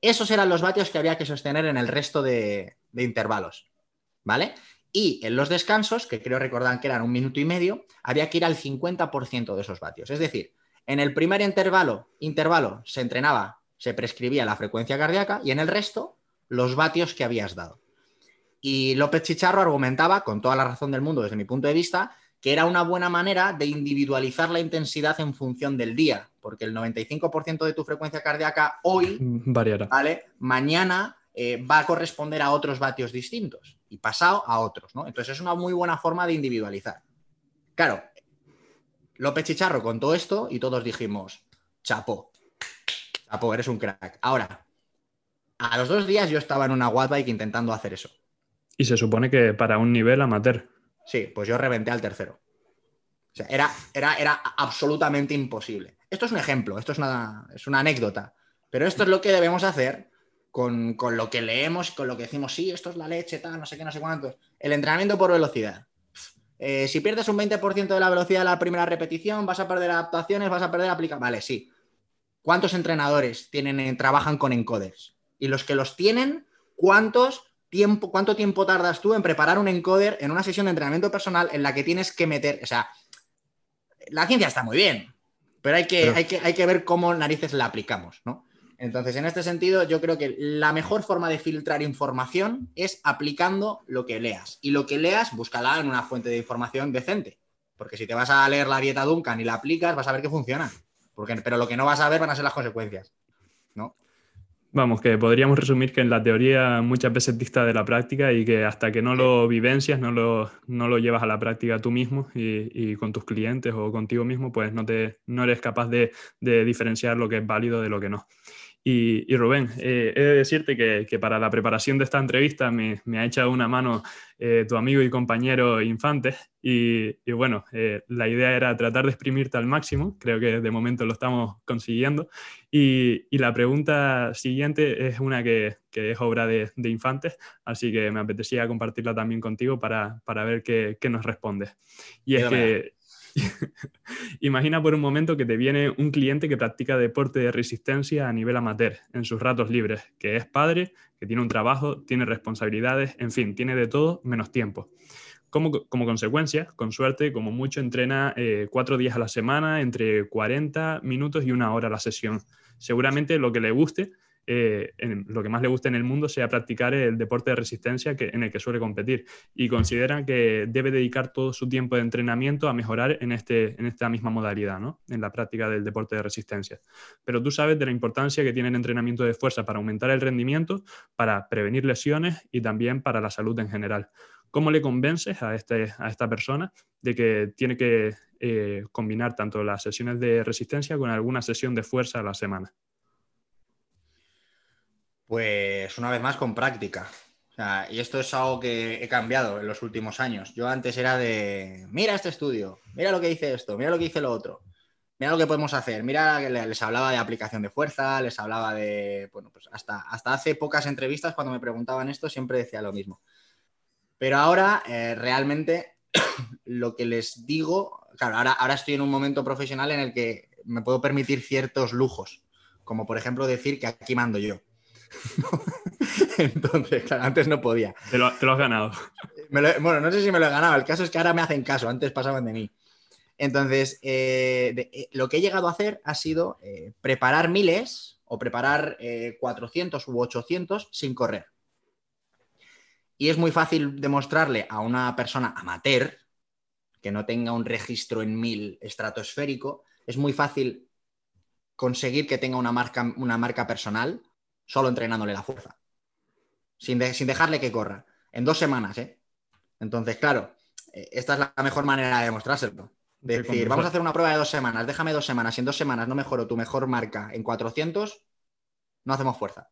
Esos eran los vatios que había que sostener en el resto de, intervalos. ¿Vale? Y en los descansos, que creo recordar que eran un minuto y medio, había que ir al 50% de esos vatios. Es decir, en el primer intervalo, intervalo se entrenaba, se prescribía la frecuencia cardíaca y en el resto los vatios que habías dado. Y López Chicharro argumentaba, con toda la razón del mundo desde mi punto de vista, que era una buena manera de individualizar la intensidad en función del día, porque el 95% de tu frecuencia cardíaca hoy, Variará. ¿vale? mañana eh, va a corresponder a otros vatios distintos y pasado a otros. ¿no? Entonces es una muy buena forma de individualizar. Claro, López Chicharro contó esto y todos dijimos, chapo, chapo, eres un crack. Ahora, a los dos días yo estaba en una bike intentando hacer eso. Y se supone que para un nivel amateur. Sí, pues yo reventé al tercero. O sea, era, era, era absolutamente imposible. Esto es un ejemplo, esto es una, es una anécdota, pero esto es lo que debemos hacer con, lo que leemos, con lo que decimos, sí, esto es la leche, tal, no sé qué, no sé cuántos. El entrenamiento por velocidad. Eh, si pierdes un 20% de la velocidad de la primera repetición, vas a perder adaptaciones, vas a perder aplicaciones. Vale, sí. ¿Cuántos entrenadores tienen, trabajan con encoders? Y los que los tienen, ¿cuántos tiempo, cuánto tiempo tardas tú en preparar un encoder en una sesión de entrenamiento personal en la que tienes que meter, o sea, la ciencia está muy bien, pero hay que, hay que, hay que ver cómo narices la aplicamos, ¿no? Entonces, en este sentido, yo creo que la mejor forma de filtrar información es aplicando lo que leas. Y lo que leas, búscala en una fuente de información decente. Porque si te vas a leer la dieta Duncan y la aplicas, vas a ver que funciona. Porque, pero lo que no vas a ver van a ser las consecuencias. ¿no? Vamos, que podríamos resumir que en la teoría muchas veces dista de la práctica y que hasta que no lo vivencias, no lo, no lo llevas a la práctica tú mismo y, con tus clientes o contigo mismo, pues no, te, no eres capaz de diferenciar lo que es válido de lo que no. Y, Rubén, eh, he de decirte que, para la preparación de esta entrevista me, ha echado una mano eh, tu amigo y compañero Infantes y, bueno, eh, la idea era tratar de exprimirte al máximo, creo que de momento lo estamos consiguiendo. Y, la pregunta siguiente es una que, es obra de, Infantes, así que me apetecía compartirla también contigo para, ver qué, nos respondes. Y es que Imagina por un momento que te viene un cliente que practica deporte de resistencia a nivel amateur, en sus ratos libres, que es padre, que tiene un trabajo, tiene responsabilidades, en fin, tiene de todo menos tiempo. Como, como consecuencia, con suerte, como mucho, entrena eh, cuatro días a la semana, entre 40 minutos y una hora la sesión. Seguramente lo que le guste eh, lo que más le gusta en el mundo sea practicar el deporte de resistencia que, en el que suele competir y considera que debe dedicar todo su tiempo de entrenamiento a mejorar en, este, en esta misma modalidad, ¿no? en la práctica del deporte de resistencia. Pero tú sabes de la importancia que tiene el entrenamiento de fuerza para aumentar el rendimiento, para prevenir lesiones y también para la salud en general. ¿Cómo le convences a, este, a esta persona de que tiene que eh, combinar tanto las sesiones de resistencia con alguna sesión de fuerza a la semana? Pues una vez más con práctica. y esto es algo que he cambiado en los últimos años. Yo antes era de, mira este estudio, mira lo que dice esto, mira lo que dice lo otro, mira lo que podemos hacer. Mira, les hablaba de aplicación de fuerza, les hablaba de, bueno, pues hasta, hasta hace pocas entrevistas cuando me preguntaban esto siempre decía lo mismo. Pero ahora eh, realmente lo que les digo, claro, ahora estoy en un momento profesional en el que me puedo permitir ciertos lujos, como por ejemplo decir que aquí mando yo. Entonces, claro, antes no podía. Te lo, has ganado. bueno, no sé si me lo he ganado. El caso es que ahora me hacen caso, antes pasaban de mí. Entonces, eh, eh, lo que he llegado a hacer ha sido eh, preparar miles o preparar 400 u 800 sin correr. Y es muy fácil demostrarle a una persona amateur que no tenga un registro en mil estratosférico, es muy fácil conseguir que tenga una marca, una marca personal solo entrenándole la fuerza. Sin, dejarle que corra. En dos semanas, ¿eh? Entonces, claro, eh, esta es la mejor manera de demostrárselo. decir, vamos a hacer una prueba de dos semanas, déjame dos semanas, si en dos semanas no mejoro tu mejor marca en 400, no hacemos fuerza.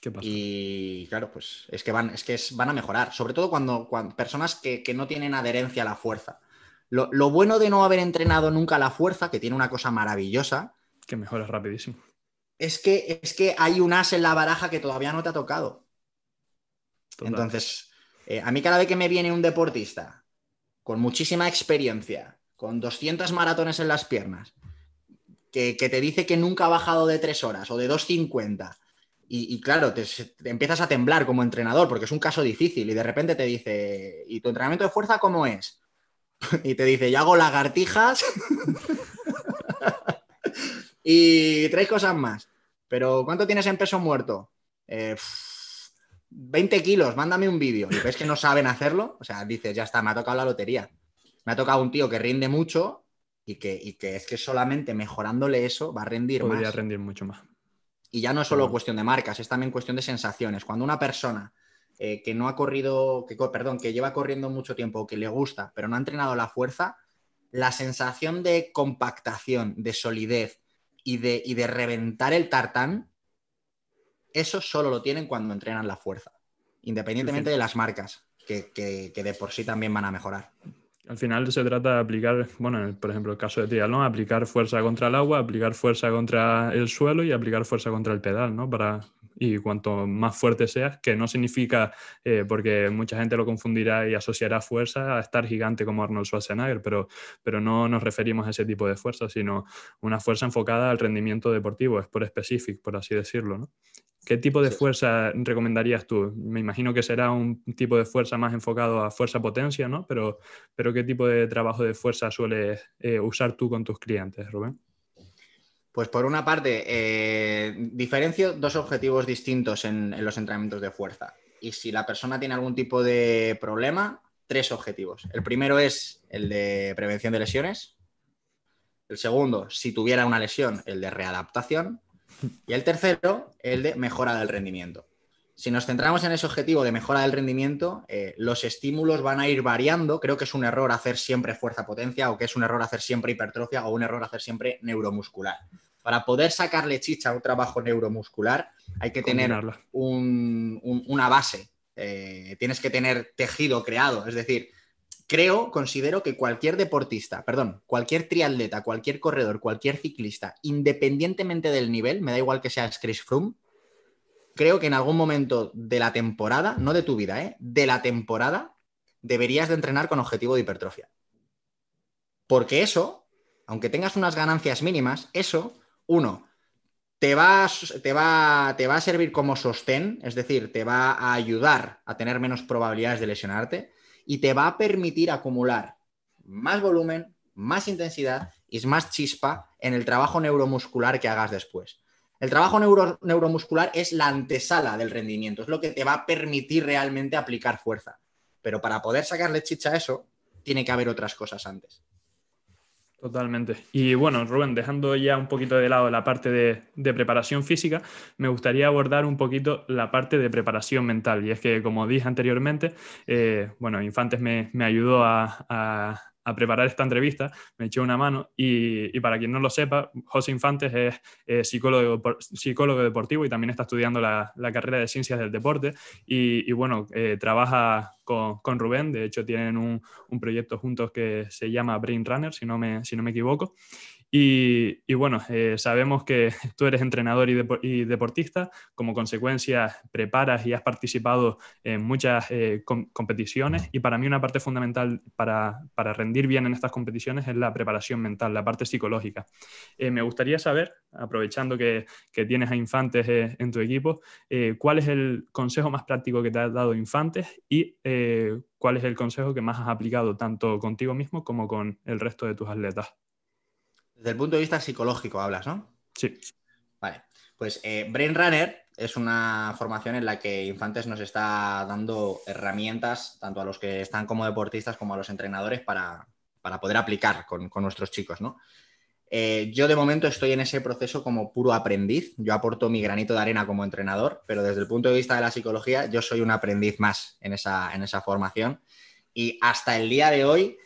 ¿Qué pasa? Y claro, pues es que van, es que van a mejorar, sobre todo cuando, personas que, no tienen adherencia a la fuerza. Lo, lo, bueno de no haber entrenado nunca la fuerza, que tiene una cosa maravillosa. Que mejoras rapidísimo es que, es que hay un as en la baraja que todavía no te ha tocado. Entonces, eh, a mí cada vez que me viene un deportista con muchísima experiencia, con 200 maratones en las piernas, que, te dice que nunca ha bajado de 3 horas o de 2.50, y, y, claro, te, empiezas a temblar como entrenador porque es un caso difícil y de repente te dice, ¿y tu entrenamiento de fuerza cómo es? y te dice, yo hago lagartijas y tres cosas más. Pero ¿cuánto tienes en peso muerto? 20 eh, kilos, mándame un vídeo. Y ves que no saben hacerlo, o sea, dices, ya está, me ha tocado la lotería. Me ha tocado un tío que rinde mucho y que, es que solamente mejorándole eso va a rendir Podría más. rendir mucho más. Y ya no es solo cuestión de marcas, es también cuestión de sensaciones. Cuando una persona eh, que no ha corrido, que, perdón, que lleva corriendo mucho tiempo, que le gusta, pero no ha entrenado la fuerza, la sensación de compactación, de solidez, y de, de reventar el tartán, eso solo lo tienen cuando entrenan la fuerza, independientemente de las marcas, que, de por sí también van a mejorar. Al final se trata de aplicar, bueno, por ejemplo, el caso de triatlón, aplicar fuerza contra el agua, aplicar fuerza contra el suelo y aplicar fuerza contra el pedal, ¿no? Para, y cuanto más fuerte seas, que no significa, eh, porque mucha gente lo confundirá y asociará fuerza a estar gigante como Arnold Schwarzenegger, pero, pero no nos referimos a ese tipo de fuerza, sino una fuerza enfocada al rendimiento deportivo, es por específico, por así decirlo. ¿no? ¿Qué tipo de fuerza recomendarías tú? Me imagino que será un tipo de fuerza más enfocado a fuerza-potencia, ¿no? Pero, pero ¿qué tipo de trabajo de fuerza sueles eh, usar tú con tus clientes, Rubén? Pues por una parte, eh, diferencio dos objetivos distintos en, los entrenamientos de fuerza. Y si la persona tiene algún tipo de problema, tres objetivos. El primero es el de prevención de lesiones. El segundo, si tuviera una lesión, el de readaptación. Y el tercero, el de mejora del rendimiento. Si nos centramos en ese objetivo de mejora del rendimiento, eh, los estímulos van a ir variando. Creo que es un error hacer siempre fuerza-potencia o que es un error hacer siempre hipertrofia o un error hacer siempre neuromuscular. Para poder sacarle chicha a un trabajo neuromuscular hay que tener una base. Eh, tienes que tener tejido creado. Es decir, creo, considero que cualquier deportista, perdón, cualquier triatleta, cualquier corredor, cualquier ciclista, independientemente del nivel, me da igual que sea Chris Froome, creo que en algún momento de la temporada, no de tu vida, ¿eh? de la temporada, deberías de entrenar con objetivo de hipertrofia. Porque eso, aunque tengas unas ganancias mínimas, eso, uno, te va, te, va, te va a servir como sostén, es decir, te va a ayudar a tener menos probabilidades de lesionarte y te va a permitir acumular más volumen, más intensidad y más chispa en el trabajo neuromuscular que hagas después. El trabajo neuromuscular es la antesala del rendimiento, es lo que te va a permitir realmente aplicar fuerza. Pero para poder sacarle chicha a eso, tiene que haber otras cosas antes. Totalmente. Y bueno, Rubén, dejando ya un poquito de lado la parte de, preparación física, me gustaría abordar un poquito la parte de preparación mental. Y es que, como dije anteriormente, eh, bueno, Infantes me, ayudó a, a preparar esta entrevista, me echó una mano y, para quien no lo sepa, José Infantes es, psicólogo, psicólogo deportivo y también está estudiando la, carrera de ciencias del deporte y, bueno, eh, trabaja con, Rubén, de hecho tienen un, un, proyecto juntos que se llama Brain Runner, si no me, si no me equivoco. Y, bueno, eh, sabemos que tú eres entrenador y, deportista, como consecuencia preparas y has participado en muchas eh, competiciones y para mí una parte fundamental para, rendir bien en estas competiciones es la preparación mental, la parte psicológica. Eh, me gustaría saber, aprovechando que, tienes a Infantes en tu equipo, cuál es el consejo más práctico que te ha dado Infantes y cuál es el consejo que más has aplicado tanto contigo mismo como con el resto de tus atletas. Desde el punto de vista psicológico hablas, ¿no? Sí. Vale. Pues eh, Brain Runner es una formación en la que Infantes nos está dando herramientas, tanto a los que están como deportistas como a los entrenadores, para, poder aplicar con, nuestros chicos, ¿no? Eh, yo de momento estoy en ese proceso como puro aprendiz. Yo aporto mi granito de arena como entrenador, pero desde el punto de vista de la psicología, yo soy un aprendiz más en esa, en esa formación. Y hasta el día de hoy,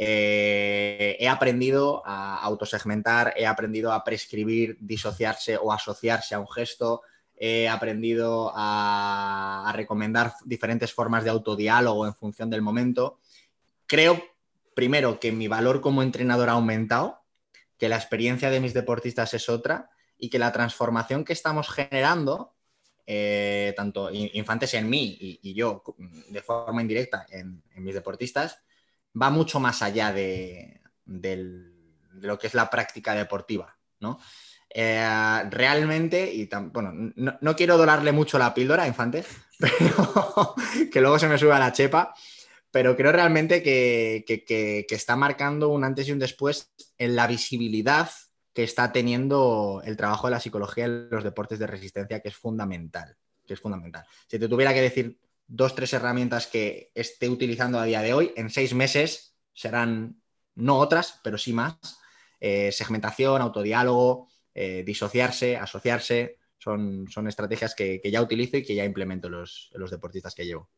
eh, he aprendido a autosegmentar, he aprendido a prescribir, disociarse o asociarse a un gesto, he aprendido a, recomendar diferentes formas de autodiálogo en función del momento. Creo, primero, que mi valor como entrenador ha aumentado, que la experiencia de mis deportistas es otra y que la transformación que estamos generando, eh, tanto infantes en mí y, yo de forma indirecta en mis deportistas, va mucho más allá de, lo que es la práctica deportiva, ¿no? Eh, realmente, y bueno, no, quiero dorarle mucho la píldora a Infantes, pero que luego se me sube a la chepa, pero creo realmente que, está marcando un antes y un después en la visibilidad que está teniendo el trabajo de la psicología en los deportes de resistencia, que es fundamental, que es fundamental. Si te tuviera que decir dos, tres herramientas que esté utilizando a día de hoy. En seis meses serán no otras, pero sí más. Eh, segmentación, autodiálogo, eh, disociarse, asociarse, son, son estrategias que, ya utilizo y que ya implemento los, los deportistas que llevo.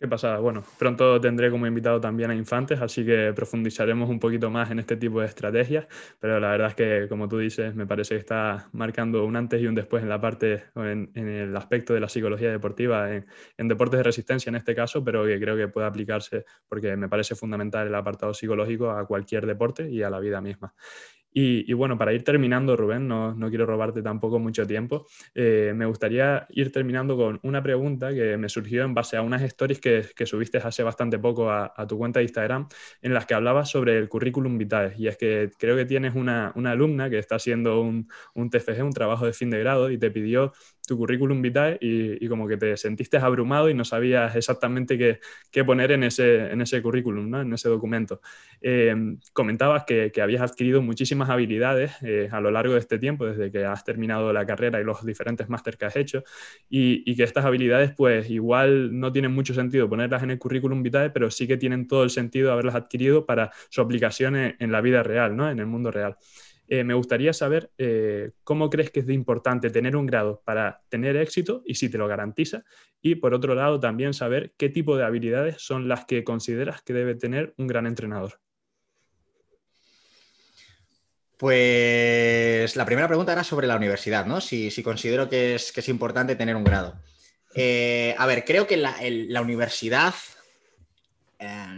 Qué pasada. Bueno, pronto tendré como invitado también a Infantes, así que profundizaremos un poquito más en este tipo de estrategias, pero la verdad es que, como tú dices, me parece que está marcando un antes y un después en la parte, en, el aspecto de la psicología deportiva, en, en, deportes de resistencia en este caso, pero que creo que puede aplicarse porque me parece fundamental el apartado psicológico a cualquier deporte y a la vida misma. Y, bueno, para ir terminando, Rubén, no, no quiero robarte tampoco mucho tiempo, eh, me gustaría ir terminando con una pregunta que me surgió en base a unas stories que, subiste hace bastante poco a, tu cuenta de Instagram, en las que hablabas sobre el currículum vitae. Y es que creo que tienes una, una alumna que está haciendo un, un TFG, un trabajo de fin de grado, y te pidió tu currículum vitae y, como que te sentiste abrumado y no sabías exactamente qué, qué poner en ese, en ese currículum, ¿no? en ese documento. Eh, comentabas que, que, habías adquirido muchísimas habilidades eh, a lo largo de este tiempo, desde que has terminado la carrera y los diferentes másteres que has hecho, y, y, que estas habilidades pues igual no tienen mucho sentido ponerlas en el currículum vitae, pero sí que tienen todo el sentido haberlas adquirido para su aplicación en, en la vida real, ¿no? en el mundo real. Eh, me gustaría saber eh, cómo crees que es importante tener un grado para tener éxito y si te lo garantiza. Y por otro lado, también saber qué tipo de habilidades son las que consideras que debe tener un gran entrenador. Pues la primera pregunta era sobre la universidad, ¿no? Si, considero que es, importante tener un grado. Eh, a ver, creo que la, universidad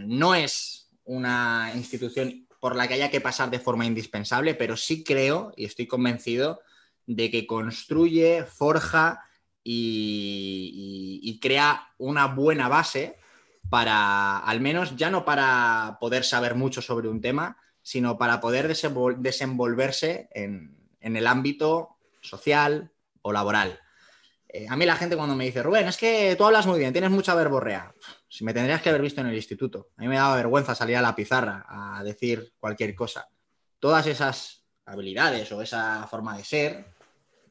no es una institución por la que haya que pasar de forma indispensable, pero sí creo y estoy convencido de que construye, forja y, crea una buena base para, al menos ya no para poder saber mucho sobre un tema, sino para poder desenvolverse en, el ámbito social o laboral. Eh, a mí la gente cuando me dice, Rubén, es que tú hablas muy bien, tienes mucha verborrea. Si me tendrías que haber visto en el instituto. A mí me daba vergüenza salir a la pizarra a decir cualquier cosa. Todas esas habilidades o esa forma de ser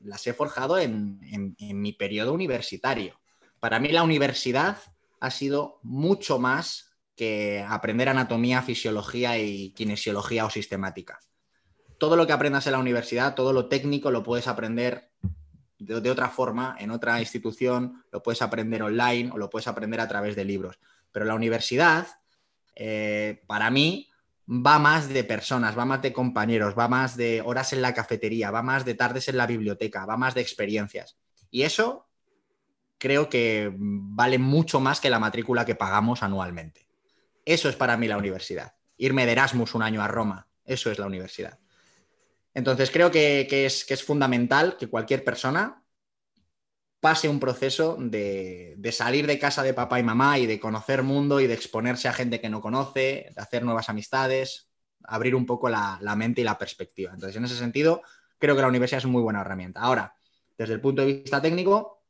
las he forjado en, mi periodo universitario. Para mí la universidad ha sido mucho más que aprender anatomía, fisiología y kinesiología o sistemática. Todo lo que aprendas en la universidad, todo lo técnico lo puedes aprender de, otra forma, en otra institución, lo puedes aprender online o lo puedes aprender a través de libros. Pero la universidad, eh, para mí, va más de personas, va más de compañeros, va más de horas en la cafetería, va más de tardes en la biblioteca, va más de experiencias. Y eso creo que vale mucho más que la matrícula que pagamos anualmente. Eso es para mí la universidad. Irme de Erasmus un año a Roma, eso es la universidad. Entonces creo que, es, fundamental que cualquier persona pase un proceso de, salir de casa de papá y mamá y de conocer mundo y de exponerse a gente que no conoce, de hacer nuevas amistades, abrir un poco la, mente y la perspectiva. Entonces, en ese sentido, creo que la universidad es una muy buena herramienta. Ahora, desde el punto de vista técnico,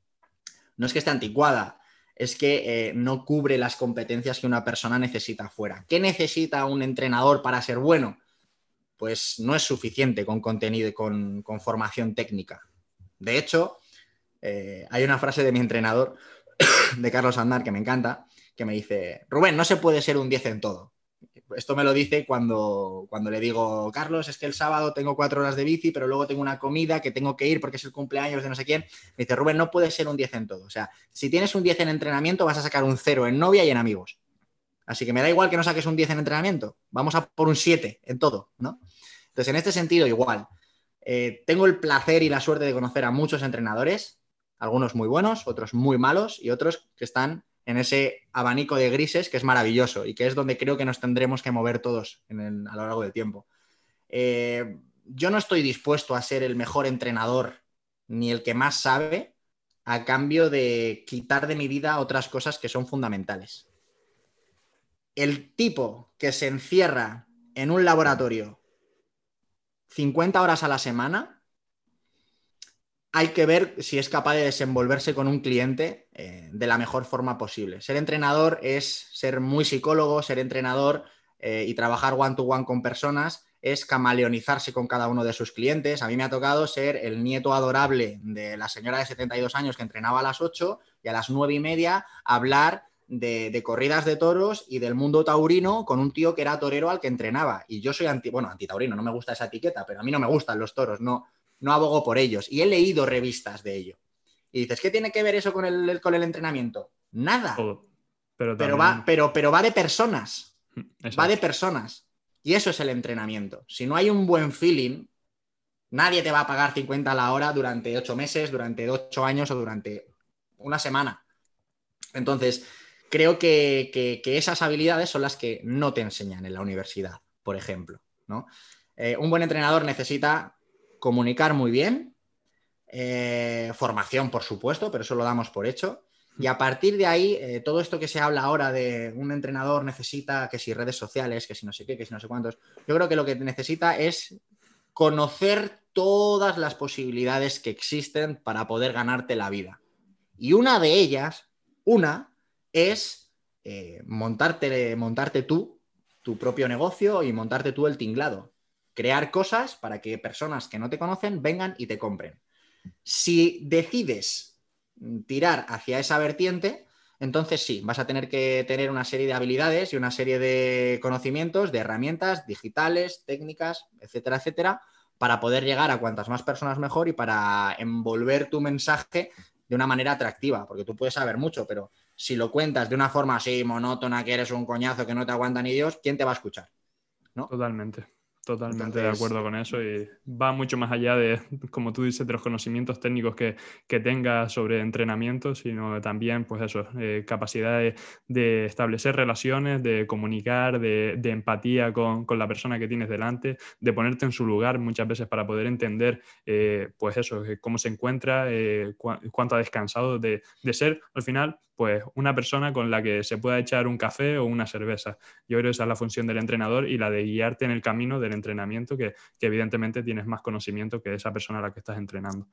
no es que esté anticuada, es que eh, no cubre las competencias que una persona necesita fuera. ¿Qué necesita un entrenador para ser bueno? Pues no es suficiente con contenido y con, formación técnica. De hecho, eh, hay una frase de mi entrenador, de Carlos Andar, que me encanta, que me dice, Rubén, no se puede ser un 10 en todo. Esto me lo dice cuando, cuando le digo, Carlos, es que el sábado tengo cuatro horas de bici, pero luego tengo una comida que tengo que ir porque es el cumpleaños de no sé quién. Me dice, Rubén, no puede ser un 10 en todo. O sea, si tienes un 10 en entrenamiento, vas a sacar un 0 en novia y en amigos. Así que me da igual que no saques un 10 en entrenamiento, vamos a por un 7 en todo, ¿no? Entonces, en este sentido, igual, eh, tengo el placer y la suerte de conocer a muchos entrenadores, algunos muy buenos, otros muy malos y otros que están en ese abanico de grises que es maravilloso y que es donde creo que nos tendremos que mover todos a lo largo del tiempo. Eh, yo no estoy dispuesto a ser el mejor entrenador ni el que más sabe a cambio de quitar de mi vida otras cosas que son fundamentales el tipo que se encierra en un laboratorio 50 horas a la semana, hay que ver si es capaz de desenvolverse con un cliente eh, de la mejor forma posible. Ser entrenador es ser muy psicólogo, ser entrenador eh, y trabajar one-to-one con personas es camaleonizarse con cada uno de sus clientes. A mí me ha tocado ser el nieto adorable de la señora de 72 años que entrenaba a las 8 y a las 9 y media hablar de, corridas de toros y del mundo taurino con un tío que era torero al que entrenaba. Y yo soy anti, bueno, antitaurino, no me gusta esa etiqueta, pero a mí no me gustan los toros, no, no abogo por ellos. Y he leído revistas de ello. Y dices, ¿qué tiene que ver eso con el, con el entrenamiento? Nada. Pero, pero, va, pero, pero va de personas. Va de personas. Y eso es el entrenamiento. Si no hay un buen feeling, nadie te va a pagar 50 a la hora durante 8 meses, durante 8 años o durante una semana. Entonces, creo que, esas habilidades son las que no te enseñan en la universidad, por ejemplo. Eh, un buen entrenador necesita comunicar muy bien, eh, formación, por supuesto, pero eso lo damos por hecho. Y a partir de ahí, eh, todo esto que se habla ahora de un entrenador necesita que si redes sociales, que si no sé qué, que si no sé cuántos, yo creo que lo que necesita es conocer todas las posibilidades que existen para poder ganarte la vida. Y una de ellas, una, es eh, montarte, montarte tú tu propio negocio y montarte tú el tinglado. Crear cosas para que personas que no te conocen vengan y te compren. Si decides tirar hacia esa vertiente, entonces sí, vas a tener que tener una serie de habilidades y una serie de conocimientos, de herramientas digitales, técnicas, etcétera, etcétera, para poder llegar a cuantas más personas mejor y para envolver tu mensaje de una manera atractiva, porque tú puedes saber mucho, pero si lo cuentas de una forma así monótona, que eres un coñazo, que no te aguanta ni Dios, ¿quién te va a escuchar? ¿No? Totalmente. Totalmente de acuerdo con eso y va mucho más allá de, como tú dices, de los conocimientos técnicos que, que tengas sobre entrenamiento, sino también, pues eso, eh, capacidad de, establecer relaciones, de comunicar, de, empatía con, la persona que tienes delante, de ponerte en su lugar muchas veces para poder entender, eh, pues eso, eh, cómo se encuentra, cuánto ha descansado de, de ser, al final, pues una persona con la que se pueda echar un café o una cerveza. Yo creo que esa es la función del entrenador y la de guiarte en el camino del entrenamiento, que, evidentemente tienes más conocimiento que esa persona a la que estás entrenando.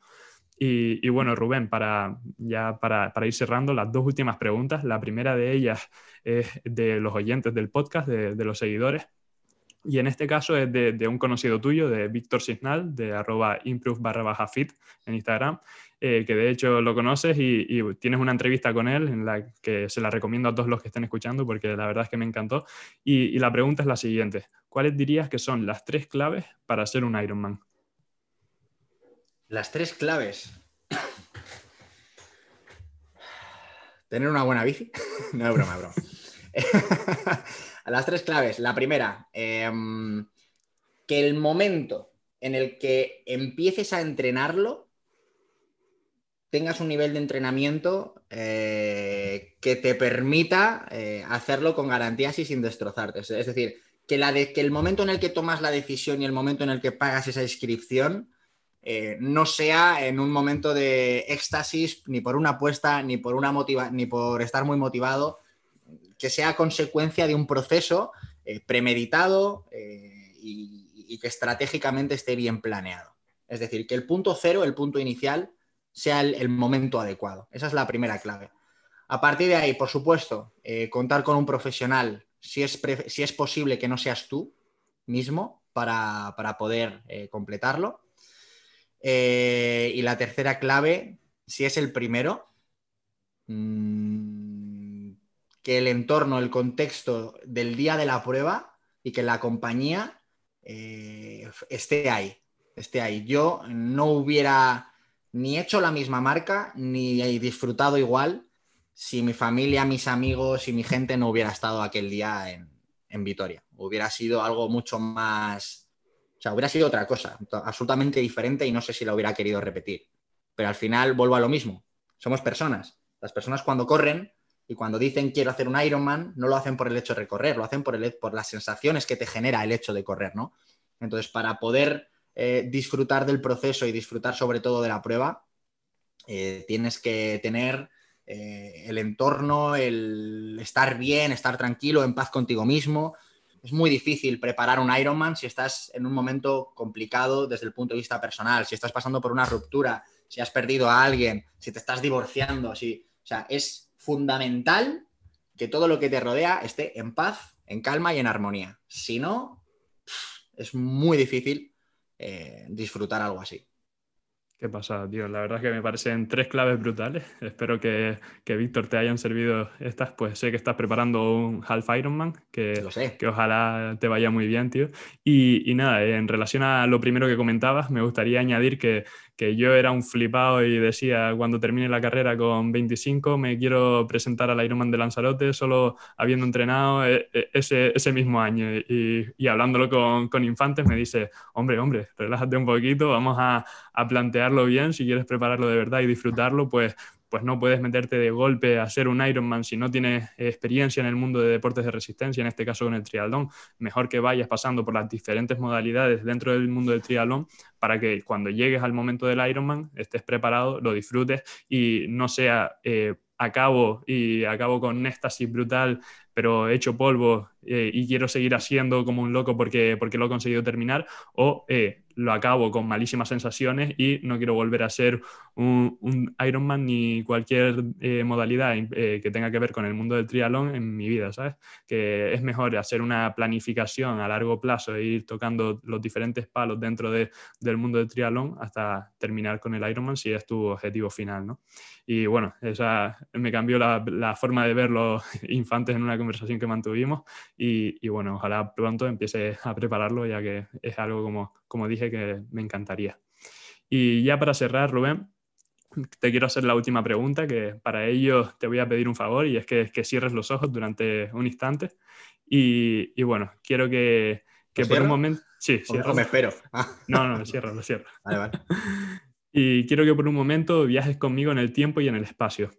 Y, bueno, Rubén, para, ya para, ir cerrando, las dos últimas preguntas. La primera de ellas es de los oyentes del podcast, de, los seguidores. Y en este caso es de, un conocido tuyo, de Víctor Signal, de arroba improve barra baja en Instagram. Eh, que de hecho lo conoces y, tienes una entrevista con él en la que se la recomiendo a todos los que estén escuchando porque la verdad es que me encantó. Y, la pregunta es la siguiente, ¿cuáles dirías que son las tres claves para ser un Ironman? Las tres claves. Tener una buena bici. no es broma, broma. las tres claves. La primera, em, que el momento en el que empieces a entrenarlo tengas un nivel de entrenamiento eh, que te permita eh, hacerlo con garantías y sin destrozarte. Es decir, que, la que el momento en el que tomas la decisión y el momento en el que pagas esa inscripción eh, no sea en un momento de éxtasis ni por una apuesta ni por una motiva ni por estar muy motivado, que sea consecuencia de un proceso premeditado y que estratégicamente esté bien planeado. Es decir, que el punto cero, el punto inicial, sea el, momento adecuado. Esa es la primera clave. A partir de ahí, por supuesto, eh, contar con un profesional, si es, si es, posible que no seas tú mismo para, poder eh, completarlo. Eh, y la tercera clave, si es el primero, mm, que el entorno, el contexto del día de la prueba y que la compañía esté ahí, esté ahí. Yo no hubiera ni hecho la misma marca, ni disfrutado igual si mi familia, mis amigos y mi gente no hubiera estado aquel día en, Vitoria. Hubiera sido algo mucho más... O sea, hubiera sido otra cosa, absolutamente diferente y no sé si lo hubiera querido repetir. Pero al final vuelvo a lo mismo. Somos personas. Las personas cuando corren y cuando dicen quiero hacer un Ironman, no lo hacen por el hecho de recorrer, lo hacen por, el, por las sensaciones que te genera el hecho de correr, ¿no? Entonces, para poder eh, disfrutar del proceso y disfrutar sobre todo de la prueba, eh, tienes que tener eh, el entorno, el estar bien, estar tranquilo, en paz contigo mismo. Es muy difícil preparar un Ironman si estás en un momento complicado desde el punto de vista personal, si estás pasando por una ruptura, si has perdido a alguien, si te estás divorciando, si, o sea, es fundamental que todo lo que te rodea esté en paz, en calma y en armonía. Si no, es muy difícil eh, disfrutar algo así. Qué pasa, tío. La verdad es que me parecen tres claves brutales. Espero que, que Víctor te hayan servido estas. Pues sé que estás preparando un Half Ironman, que, que ojalá te vaya muy bien, tío. Y, y, nada, en relación a lo primero que comentabas, me gustaría añadir que que yo era un flipado y decía cuando termine la carrera con 25 me quiero presentar al Ironman de Lanzarote solo habiendo entrenado eh, eh, ese, ese mismo año y, y hablándolo con, con, Infantes me dice, hombre, hombre, relájate un poquito, vamos a, a plantearlo bien, si quieres prepararlo de verdad y disfrutarlo, pues pues no puedes meterte de golpe a ser un Ironman si no tienes experiencia en el mundo de deportes de resistencia, en este caso con el triatlón. Mejor que vayas pasando por las diferentes modalidades dentro del mundo del triatlón para que cuando llegues al momento del Ironman estés preparado, lo disfrutes y no sea eh, acabo y acabo con éxtasis brutal, pero hecho polvo eh, y quiero seguir haciendo como un loco porque, porque lo he conseguido terminar, o eh, lo acabo con malísimas sensaciones y no quiero volver a ser un, un Ironman ni cualquier eh, modalidad eh, que tenga que ver con el mundo del triatlón en mi vida, ¿sabes? Que es mejor hacer una planificación a largo plazo e ir tocando los diferentes palos dentro de, del mundo del triatlón hasta terminar con el Ironman si es tu objetivo final, ¿no? Y bueno, esa me cambió la, la forma de ver los infantes en una conversación que mantuvimos y, bueno, ojalá pronto empiece a prepararlo ya que es algo como, como dije que me encantaría. Y ya para cerrar, Rubén, te quiero hacer la última pregunta, que para ello te voy a pedir un favor y es que, que cierres los ojos durante un instante. Y, y bueno, quiero que, que por un momento... Sí, cierro. me espero. No, no, cierro, lo cierro. Vale, vale. Y quiero que por un momento viajes conmigo en el tiempo y en el espacio.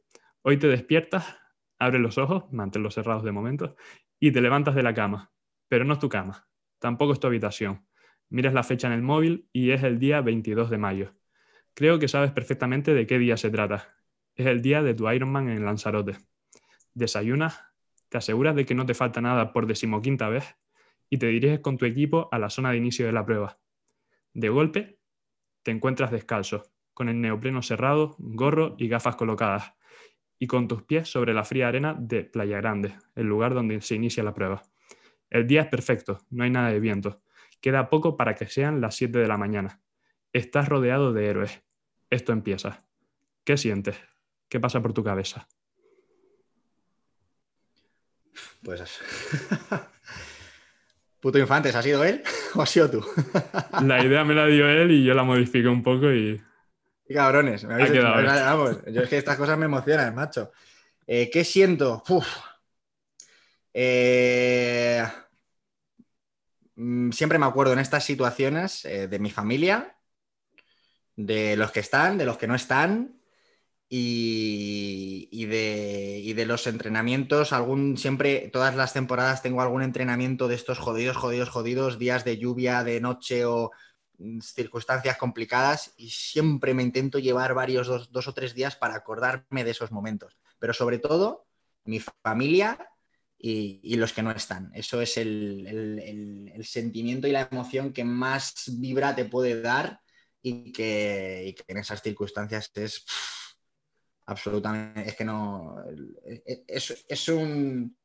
Hoy te despiertas, abres los ojos, manténlos cerrados de momento, y te levantas de la cama. Pero no es tu cama, tampoco es tu habitación. Miras la fecha en el móvil y es el día 22 de mayo. Creo que sabes perfectamente de qué día se trata. Es el día de tu Ironman en Lanzarote. Desayunas, te aseguras de que no te falta nada por decimoquinta vez y te diriges con tu equipo a la zona de inicio de la prueba. De golpe, te encuentras descalzo, con el neopreno cerrado, gorro y gafas colocadas, y con tus pies sobre la fría arena de Playa Grande, el lugar donde se inicia la prueba. El día es perfecto, no hay nada de viento. Queda poco para que sean las 7 de la mañana. Estás rodeado de héroes. Esto empieza. ¿Qué sientes? ¿Qué pasa por tu cabeza? Pues Puto Infantes, ¿ha sido él o has sido tú? la idea me la dio él y yo la modifiqué un poco y. Qué cabrones, me habéis hecho, vamos, yo es que estas cosas me emocionan, macho. Eh, ¿Qué siento? Eh, mm, siempre me acuerdo en estas situaciones eh, de mi familia, de los que están, de los que no están, y, de, los entrenamientos, algún, siempre, todas las temporadas tengo algún entrenamiento de estos jodidos, jodidos, jodidos, días de lluvia, de noche o circunstancias complicadas y siempre me intento llevar varios dos, o tres días para acordarme de esos momentos. Pero sobre todo, mi familia y, los que no están. Eso es el, sentimiento y la emoción que más vibra te puede dar y que, en esas circunstancias es absolutamente, es que no, es, un,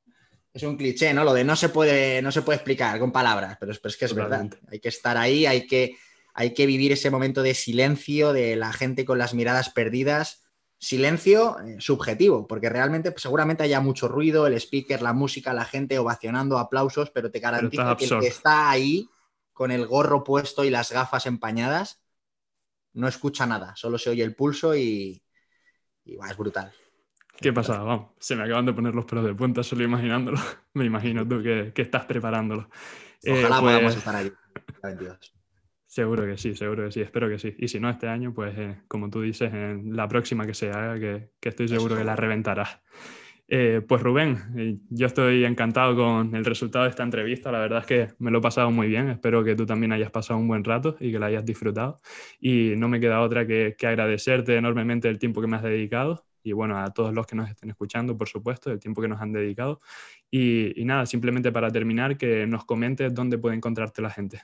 es un cliché, ¿no? Lo de no se puede, no se puede explicar con palabras, pero es, que es verdad. Hay que estar ahí, hay que, hay que vivir ese momento de silencio, de la gente con las miradas perdidas. Silencio eh, subjetivo, porque realmente pues, seguramente haya mucho ruido, el speaker, la música, la gente ovacionando, aplausos, pero te garantizo que el que está ahí con el gorro puesto y las gafas empañadas no escucha nada, solo se oye el pulso y, es brutal. ¿Qué pasa? Vamos, se me acaban de poner los pelos de punta solo imaginándolo. me imagino tú que, estás preparándolo. Eh, Ojalá podamos pues estar ahí. Seguro que sí, seguro que sí, espero que sí. Y si no este año, pues eh, como tú dices, en la próxima que se haga, que, estoy seguro que la reventarás. Eh, pues Rubén, yo estoy encantado con el resultado de esta entrevista. La verdad es que me lo he pasado muy bien. Espero que tú también hayas pasado un buen rato y que la hayas disfrutado. Y no me queda otra que, agradecerte enormemente el tiempo que me has dedicado y bueno, a todos los que nos estén escuchando, por supuesto, el tiempo que nos han dedicado. Y, nada, simplemente para terminar, que nos comentes dónde puede encontrarte la gente.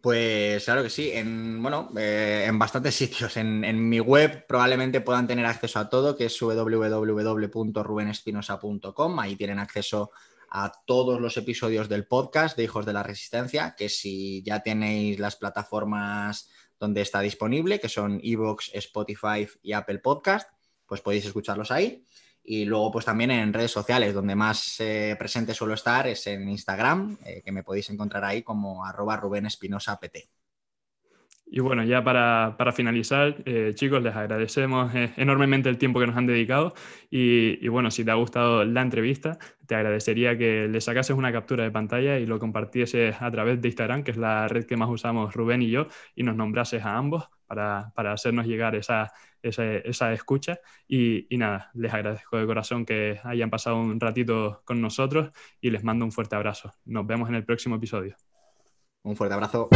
Pues claro que sí, en, bueno, eh, en bastantes sitios. En, mi web probablemente puedan tener acceso a todo, que es www.rubenespinosa.com. Ahí tienen acceso a todos los episodios del podcast de Hijos de la Resistencia, que si ya tenéis las plataformas donde está disponible, que son Evox, Spotify y Apple Podcast, pues podéis escucharlos ahí. Y luego, pues también en redes sociales, donde más eh, presente suelo estar es en Instagram, eh, que me podéis encontrar ahí como arroba Rubén Espinosa PT. Y bueno, ya para, finalizar, eh, chicos, les agradecemos enormemente el tiempo que nos han dedicado y, y, bueno, si te ha gustado la entrevista, te agradecería que le sacases una captura de pantalla y lo compartieses a través de Instagram, que es la red que más usamos Rubén y yo, y nos nombrases a ambos para, para hacernos llegar esa, escucha. Y, y, nada, les agradezco de corazón que hayan pasado un ratito con nosotros y les mando un fuerte abrazo. Nos vemos en el próximo episodio. Un fuerte abrazo.